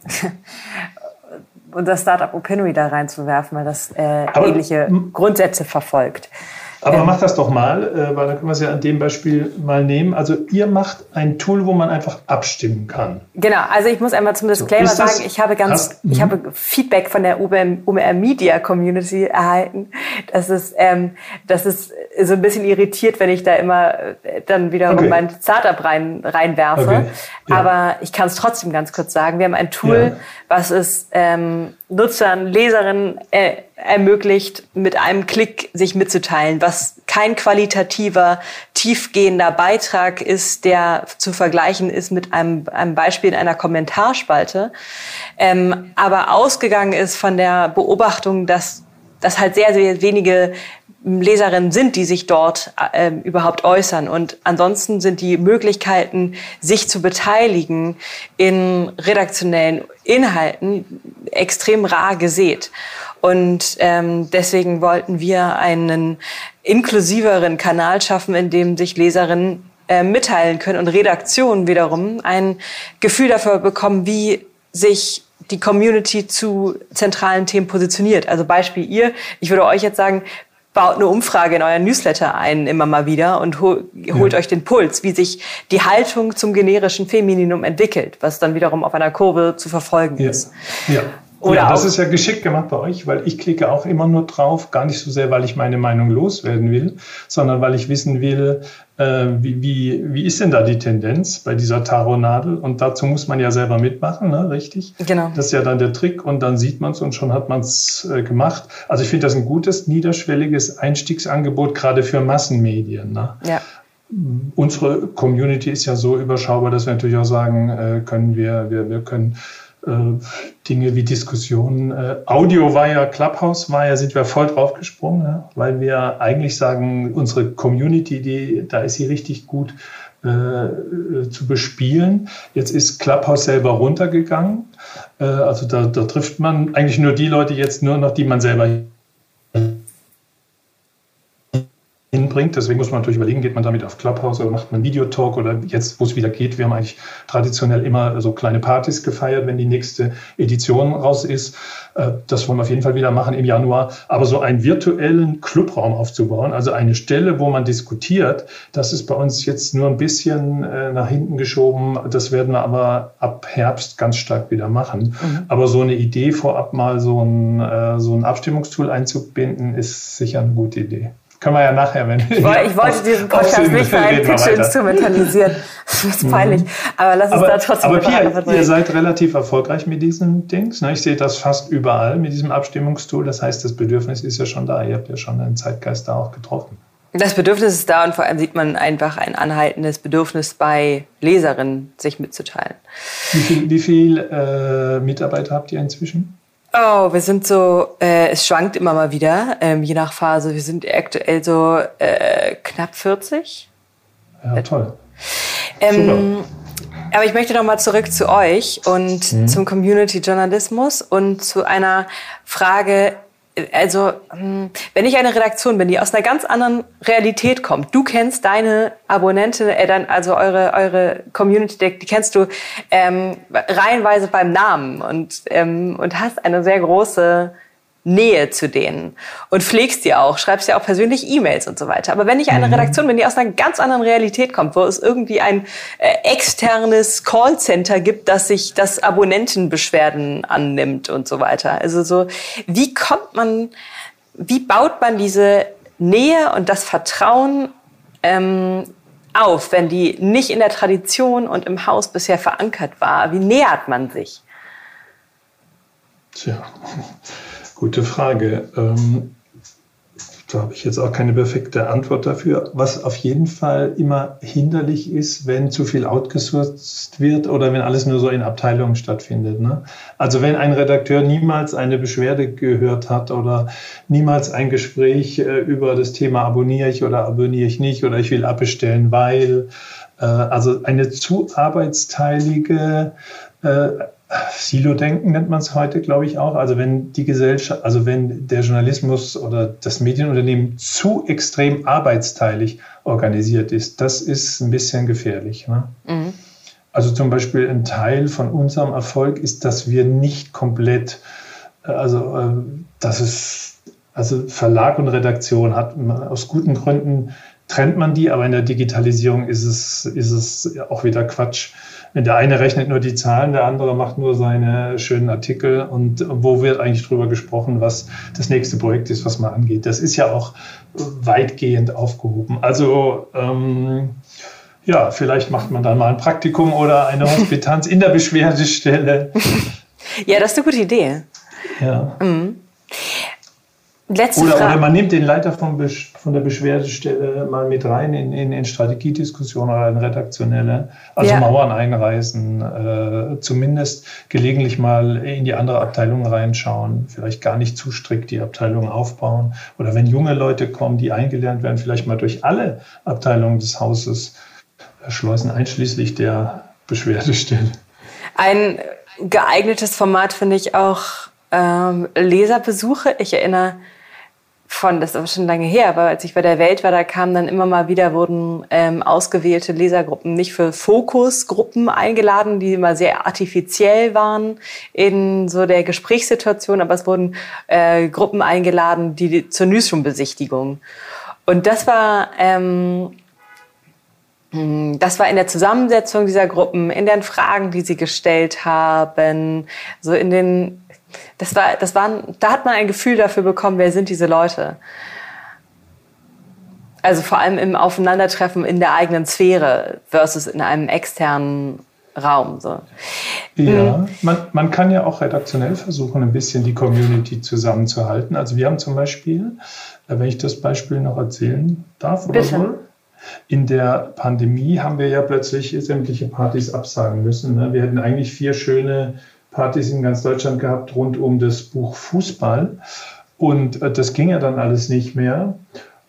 [LAUGHS] unser Startup Opinory da reinzuwerfen, weil das äh, ähnliche Grundsätze verfolgt. Aber ähm, mach das doch mal, äh, weil dann können wir es ja an dem Beispiel mal nehmen. Also ihr macht ein Tool, wo man einfach abstimmen kann. Genau, also ich muss einmal zum Disclaimer so, sagen, ich habe ganz, hast, ich habe Feedback von der UMR, UMR Media Community erhalten. Das ist, ähm, das ist so ein bisschen irritiert, wenn ich da immer äh, dann wieder okay. mein Startup rein, reinwerfe. Okay. Ja. Aber ich kann es trotzdem ganz kurz sagen. Wir haben ein Tool, ja. was ist ähm, Nutzern, Leserinnen äh, ermöglicht, mit einem Klick sich mitzuteilen, was kein qualitativer, tiefgehender Beitrag ist, der zu vergleichen ist mit einem, einem Beispiel in einer Kommentarspalte, ähm, aber ausgegangen ist von der Beobachtung, dass, dass halt sehr, sehr wenige Leserinnen sind, die sich dort äh, überhaupt äußern. Und ansonsten sind die Möglichkeiten, sich zu beteiligen in redaktionellen Inhalten extrem rar gesät. Und ähm, deswegen wollten wir einen inklusiveren Kanal schaffen, in dem sich Leserinnen äh, mitteilen können und Redaktionen wiederum ein Gefühl dafür bekommen, wie sich die Community zu zentralen Themen positioniert. Also Beispiel ihr, ich würde euch jetzt sagen, baut eine Umfrage in euren Newsletter ein, immer mal wieder, und holt ja. euch den Puls, wie sich die Haltung zum generischen Femininum entwickelt, was dann wiederum auf einer Kurve zu verfolgen ja. ist. Ja. Oder ja, das ist ja geschickt gemacht bei euch, weil ich klicke auch immer nur drauf, gar nicht so sehr, weil ich meine Meinung loswerden will, sondern weil ich wissen will, äh, wie, wie, wie ist denn da die Tendenz bei dieser Tarot-Nadel? Und dazu muss man ja selber mitmachen, ne? richtig? Genau. Das ist ja dann der Trick und dann sieht man es und schon hat man es äh, gemacht. Also ich finde das ein gutes, niederschwelliges Einstiegsangebot, gerade für Massenmedien. Ne? Ja. Unsere Community ist ja so überschaubar, dass wir natürlich auch sagen äh, können, wir, wir, wir können Dinge wie Diskussionen. Äh, Audio war ja, Clubhouse war ja, sind wir voll draufgesprungen, ja, weil wir eigentlich sagen, unsere Community, die, da ist sie richtig gut äh, zu bespielen. Jetzt ist Clubhouse selber runtergegangen. Äh, also da, da trifft man eigentlich nur die Leute jetzt nur noch, die man selber hinbringt. Deswegen muss man natürlich überlegen, geht man damit auf Clubhouse oder macht man Videotalk oder jetzt, wo es wieder geht, wir haben eigentlich traditionell immer so kleine Partys gefeiert, wenn die nächste Edition raus ist. Äh, das wollen wir auf jeden Fall wieder machen im Januar. Aber so einen virtuellen Clubraum aufzubauen, also eine Stelle, wo man diskutiert, das ist bei uns jetzt nur ein bisschen äh, nach hinten geschoben. Das werden wir aber ab Herbst ganz stark wieder machen. Mhm. Aber so eine Idee vorab mal so ein, äh, so ein Abstimmungstool einzubinden, ist sicher eine gute Idee. Können wir ja nachher, wenn Ich, wollte, ich wollte diesen Podcast nicht für einen Pitch instrumentalisieren. [LAUGHS] Das ist peinlich. Aber lass uns aber, da trotzdem Aber Pia, ihr seid relativ erfolgreich mit diesen Dings. Ne? Ich sehe das fast überall mit diesem Abstimmungstool. Das heißt, das Bedürfnis ist ja schon da. Ihr habt ja schon einen Zeitgeist da auch getroffen. Das Bedürfnis ist da und vor allem sieht man einfach ein anhaltendes Bedürfnis bei Leserinnen, sich mitzuteilen. Wie viele viel, äh, Mitarbeiter habt ihr inzwischen? Oh, wir sind so, äh, es schwankt immer mal wieder, ähm, je nach Phase. Wir sind aktuell so äh, knapp 40. Ja, toll. Ähm, aber ich möchte noch mal zurück zu euch und mhm. zum Community-Journalismus und zu einer Frage, also hm, wenn ich eine Redaktion bin, die aus einer ganz anderen Realität kommt, du kennst deine Abonnenten, äh, dann, also eure, eure Community, die kennst du ähm, reihenweise beim Namen und, ähm, und hast eine sehr große Nähe zu denen und pflegst die auch, schreibst ja auch persönlich E-Mails und so weiter. Aber wenn ich eine mhm. Redaktion bin, die aus einer ganz anderen Realität kommt, wo es irgendwie ein äh, externes Callcenter gibt, das sich das Abonnentenbeschwerden annimmt und so weiter. Also so, wie kommt man, wie baut man diese Nähe und das Vertrauen ähm, auf, wenn die nicht in der Tradition und im Haus bisher verankert war? Wie nähert man sich? Tja, Gute Frage. Ähm, da habe ich jetzt auch keine perfekte Antwort dafür. Was auf jeden Fall immer hinderlich ist, wenn zu viel outgesourced wird oder wenn alles nur so in Abteilungen stattfindet. Ne? Also wenn ein Redakteur niemals eine Beschwerde gehört hat oder niemals ein Gespräch äh, über das Thema abonniere ich oder abonniere ich nicht oder ich will abbestellen, weil äh, also eine zu arbeitsteilige äh, Silo-Denken nennt man es heute, glaube ich, auch. Also wenn die Gesellschaft, also wenn der Journalismus oder das Medienunternehmen zu extrem arbeitsteilig organisiert ist, das ist ein bisschen gefährlich. Ne? Mhm. Also zum Beispiel ein Teil von unserem Erfolg ist, dass wir nicht komplett, äh, also äh, dass es, also Verlag und Redaktion hat aus guten Gründen trennt man die, aber in der Digitalisierung ist es, ist es auch wieder Quatsch der eine rechnet nur die Zahlen, der andere macht nur seine schönen Artikel und wo wird eigentlich drüber gesprochen, was das nächste Projekt ist, was man angeht. Das ist ja auch weitgehend aufgehoben. Also ähm, ja, vielleicht macht man dann mal ein Praktikum oder eine [LAUGHS] Hospitanz in der Beschwerdestelle. Ja, das ist eine gute Idee. Ja. Mhm. Letzte oder, Frage. oder man nimmt den Leiter von, von der Beschwerdestelle mal mit rein in, in, in Strategiediskussionen oder in redaktionelle. Also ja. Mauern einreißen, äh, zumindest gelegentlich mal in die andere Abteilung reinschauen, vielleicht gar nicht zu strikt die Abteilung aufbauen. Oder wenn junge Leute kommen, die eingelernt werden, vielleicht mal durch alle Abteilungen des Hauses schleusen, einschließlich der Beschwerdestelle. Ein geeignetes Format finde ich auch ähm, Leserbesuche. Ich erinnere von, das ist aber schon lange her, aber als ich bei der Welt war, da kamen dann immer mal wieder, wurden ähm, ausgewählte Lesergruppen nicht für Fokusgruppen eingeladen, die immer sehr artifiziell waren in so der Gesprächssituation, aber es wurden äh, Gruppen eingeladen, die zur Newsroom-Besichtigung. Und das war, ähm, hm, das war in der Zusammensetzung dieser Gruppen, in den Fragen, die sie gestellt haben, so in den das war, das waren, da hat man ein Gefühl dafür bekommen, wer sind diese Leute. Also vor allem im Aufeinandertreffen in der eigenen Sphäre versus in einem externen Raum. So. Ja, mhm. man, man kann ja auch redaktionell versuchen, ein bisschen die Community zusammenzuhalten. Also wir haben zum Beispiel, äh, wenn ich das Beispiel noch erzählen darf, oder so, in der Pandemie haben wir ja plötzlich sämtliche Partys absagen müssen. Ne? Wir hätten eigentlich vier schöne Partys in ganz Deutschland gehabt rund um das Buch Fußball. Und äh, das ging ja dann alles nicht mehr.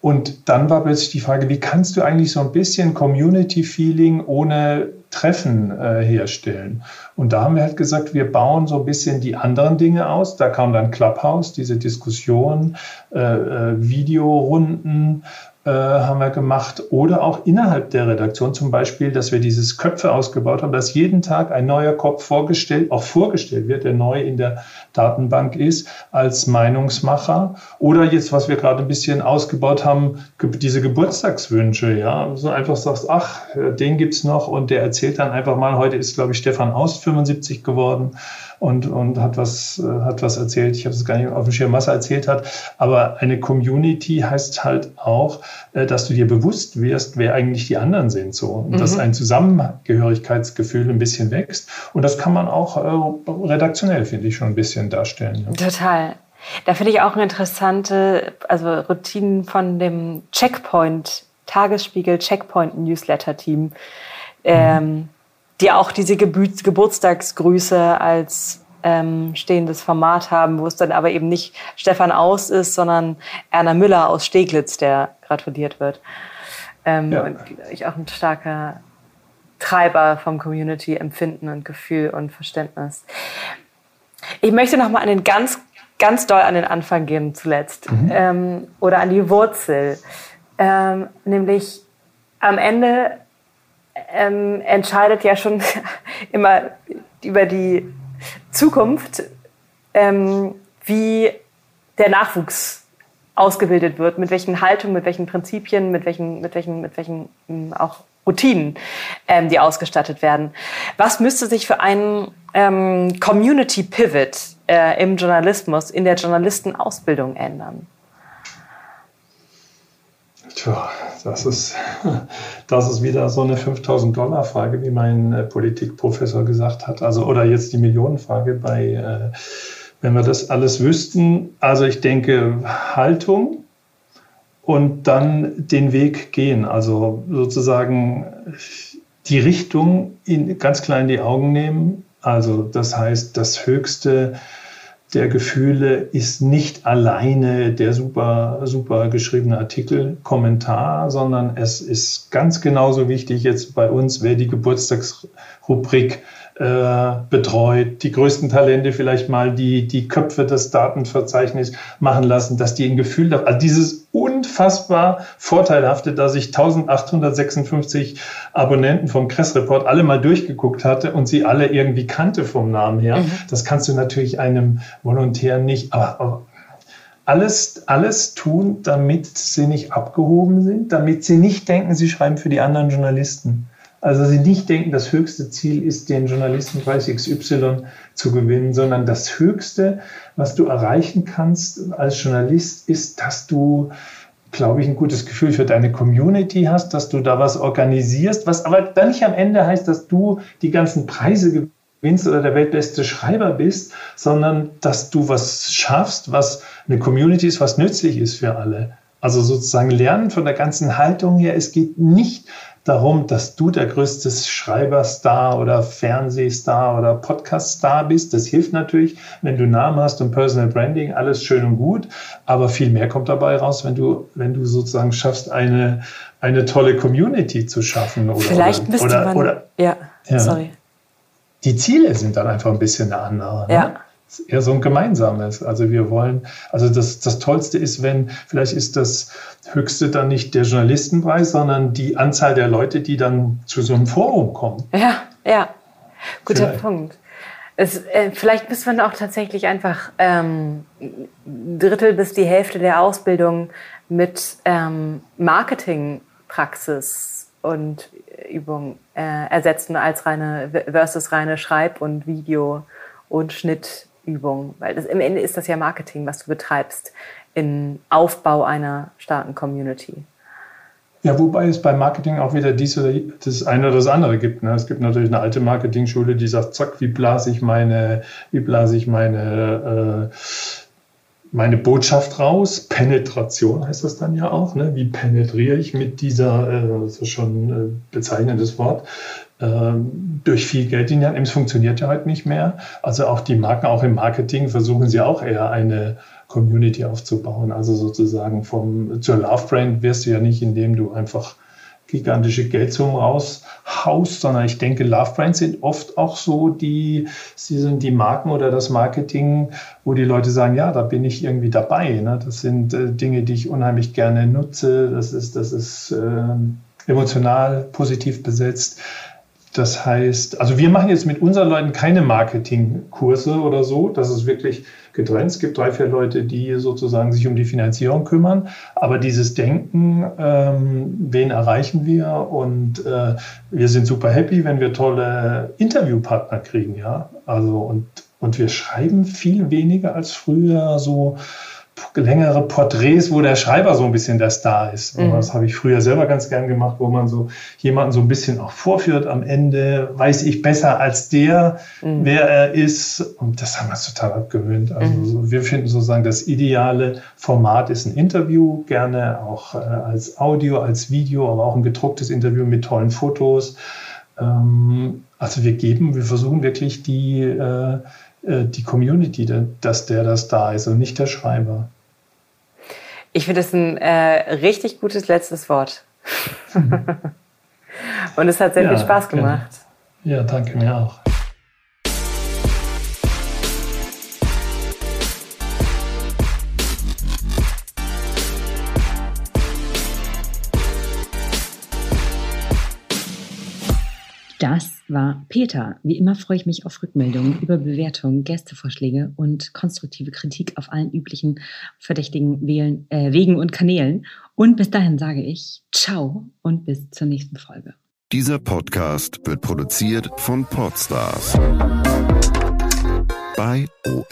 Und dann war plötzlich die Frage, wie kannst du eigentlich so ein bisschen Community-Feeling ohne Treffen äh, herstellen? Und da haben wir halt gesagt, wir bauen so ein bisschen die anderen Dinge aus. Da kam dann Clubhouse, diese Diskussion, äh, äh, Videorunden, haben wir gemacht. Oder auch innerhalb der Redaktion zum Beispiel, dass wir dieses Köpfe ausgebaut haben, dass jeden Tag ein neuer Kopf vorgestellt, auch vorgestellt wird, der neu in der Datenbank ist, als Meinungsmacher. Oder jetzt, was wir gerade ein bisschen ausgebaut haben, diese Geburtstagswünsche, ja, so einfach sagst, ach, den gibt's noch. Und der erzählt dann einfach mal, heute ist, glaube ich, Stefan Aust 75 geworden und, und hat, was, äh, hat was erzählt. Ich habe es gar nicht auf dem Schirm, was er erzählt hat. Aber eine Community heißt halt auch, äh, dass du dir bewusst wirst, wer eigentlich die anderen sind. So. Und mhm. dass ein Zusammengehörigkeitsgefühl ein bisschen wächst. Und das kann man auch äh, redaktionell, finde ich, schon ein bisschen darstellen. Ja. Total. Da finde ich auch eine interessante, also Routinen von dem Checkpoint, Tagesspiegel Checkpoint Newsletter Team. Mhm. Ähm, die auch diese Geburtstagsgrüße als ähm, stehendes Format haben, wo es dann aber eben nicht Stefan Aus ist, sondern Erna Müller aus Steglitz, der gratuliert wird. Ähm, ja. Und ich auch ein starker Treiber vom Community-Empfinden und Gefühl und Verständnis. Ich möchte noch mal an den ganz, ganz doll an den Anfang gehen zuletzt mhm. ähm, oder an die Wurzel, ähm, nämlich am Ende ähm, entscheidet ja schon [LAUGHS] immer über die Zukunft, ähm, wie der Nachwuchs ausgebildet wird, mit welchen Haltungen, mit welchen Prinzipien, mit welchen, mit welchen, mit welchen ähm, auch Routinen, ähm, die ausgestattet werden. Was müsste sich für einen ähm, Community Pivot äh, im Journalismus, in der Journalistenausbildung ändern? Tja, das ist, [LAUGHS] das ist wieder so eine 5000 Dollar Frage, wie mein äh, Politikprofessor gesagt hat. Also, oder jetzt die Millionenfrage bei, äh, wenn wir das alles wüssten. Also, ich denke, Haltung und dann den Weg gehen. Also, sozusagen die Richtung in, ganz klein in die Augen nehmen. Also, das heißt, das höchste, der Gefühle ist nicht alleine der super, super geschriebene Artikel, Kommentar, sondern es ist ganz genauso wichtig jetzt bei uns, wer die Geburtstagsrubrik äh, betreut, die größten Talente vielleicht mal die, die Köpfe des Datenverzeichnisses machen lassen, dass die ein Gefühl haben. Also dieses unfassbar Vorteilhafte, dass ich 1856 Abonnenten vom Kress-Report alle mal durchgeguckt hatte und sie alle irgendwie kannte vom Namen her. Mhm. Das kannst du natürlich einem Volontär nicht, aber, aber alles, alles tun, damit sie nicht abgehoben sind, damit sie nicht denken, sie schreiben für die anderen Journalisten. Also Sie nicht denken, das höchste Ziel ist, den Journalistenpreis XY zu gewinnen, sondern das höchste, was du erreichen kannst als Journalist, ist, dass du, glaube ich, ein gutes Gefühl für deine Community hast, dass du da was organisierst, was aber dann nicht am Ende heißt, dass du die ganzen Preise gewinnst oder der weltbeste Schreiber bist, sondern dass du was schaffst, was eine Community ist, was nützlich ist für alle. Also sozusagen lernen von der ganzen Haltung her. Es geht nicht darum, dass du der größte Schreiberstar oder Fernsehstar oder Podcaststar bist. Das hilft natürlich, wenn du Namen hast und Personal Branding, alles schön und gut. Aber viel mehr kommt dabei raus, wenn du, wenn du sozusagen schaffst, eine, eine tolle Community zu schaffen. Oder, Vielleicht müsste oder, man, oder, ja, ja, sorry. Die Ziele sind dann einfach ein bisschen andere. Ne? Ja eher so ein gemeinsames. Also wir wollen, also das, das Tollste ist, wenn, vielleicht ist das Höchste dann nicht der Journalistenpreis, sondern die Anzahl der Leute, die dann zu so einem Forum kommen. Ja, ja. Guter vielleicht. Punkt. Es, äh, vielleicht müssen wir auch tatsächlich einfach ähm, Drittel bis die Hälfte der Ausbildung mit ähm, Marketingpraxis und Übung äh, ersetzen als reine versus reine Schreib- und Video- und Schnitt Übung, weil das, im Ende ist das ja Marketing, was du betreibst im Aufbau einer starken Community. Ja, wobei es beim Marketing auch wieder dies oder das eine oder das andere gibt. Ne? Es gibt natürlich eine alte Marketing-Schule, die sagt, zack, wie blase ich meine, wie blase ich meine, äh, meine Botschaft raus? Penetration heißt das dann ja auch. Ne? Wie penetriere ich mit dieser, äh, das ist schon ein äh, bezeichnendes Wort, durch viel Geld in die Hand nehmen. Es funktioniert ja heute nicht mehr. Also auch die Marken, auch im Marketing versuchen sie auch eher eine Community aufzubauen. Also sozusagen vom, zur Love Brand wirst du ja nicht, indem du einfach gigantische Geldsummen raushaust, sondern ich denke, Love Brands sind oft auch so die, sie sind die Marken oder das Marketing, wo die Leute sagen, ja, da bin ich irgendwie dabei. Ne? Das sind äh, Dinge, die ich unheimlich gerne nutze. Das ist, das ist äh, emotional positiv besetzt. Das heißt, also wir machen jetzt mit unseren Leuten keine Marketingkurse oder so. Das ist wirklich getrennt. Es gibt drei, vier Leute, die sozusagen sich um die Finanzierung kümmern. Aber dieses Denken, ähm, wen erreichen wir? Und äh, wir sind super happy, wenn wir tolle Interviewpartner kriegen, ja. Also und, und wir schreiben viel weniger als früher so längere Porträts, wo der Schreiber so ein bisschen der Star ist. Mhm. Das habe ich früher selber ganz gern gemacht, wo man so jemanden so ein bisschen auch vorführt. Am Ende weiß ich besser als der, mhm. wer er ist. Und das haben wir total abgewöhnt. Also mhm. wir finden sozusagen, das ideale Format ist ein Interview, gerne auch äh, als Audio, als Video, aber auch ein gedrucktes Interview mit tollen Fotos. Ähm, also wir geben, wir versuchen wirklich die äh, äh, die Community, dass der das da ist und nicht der Schreiber. Ich finde das ein äh, richtig gutes letztes Wort. [LAUGHS] und es hat sehr ja, viel Spaß gemacht. Ja, danke mir auch. Das war Peter. Wie immer freue ich mich auf Rückmeldungen über Bewertungen, Gästevorschläge und konstruktive Kritik auf allen üblichen verdächtigen Wählen, äh, Wegen und Kanälen. Und bis dahin sage ich Ciao und bis zur nächsten Folge. Dieser Podcast wird produziert von Podstars bei OM.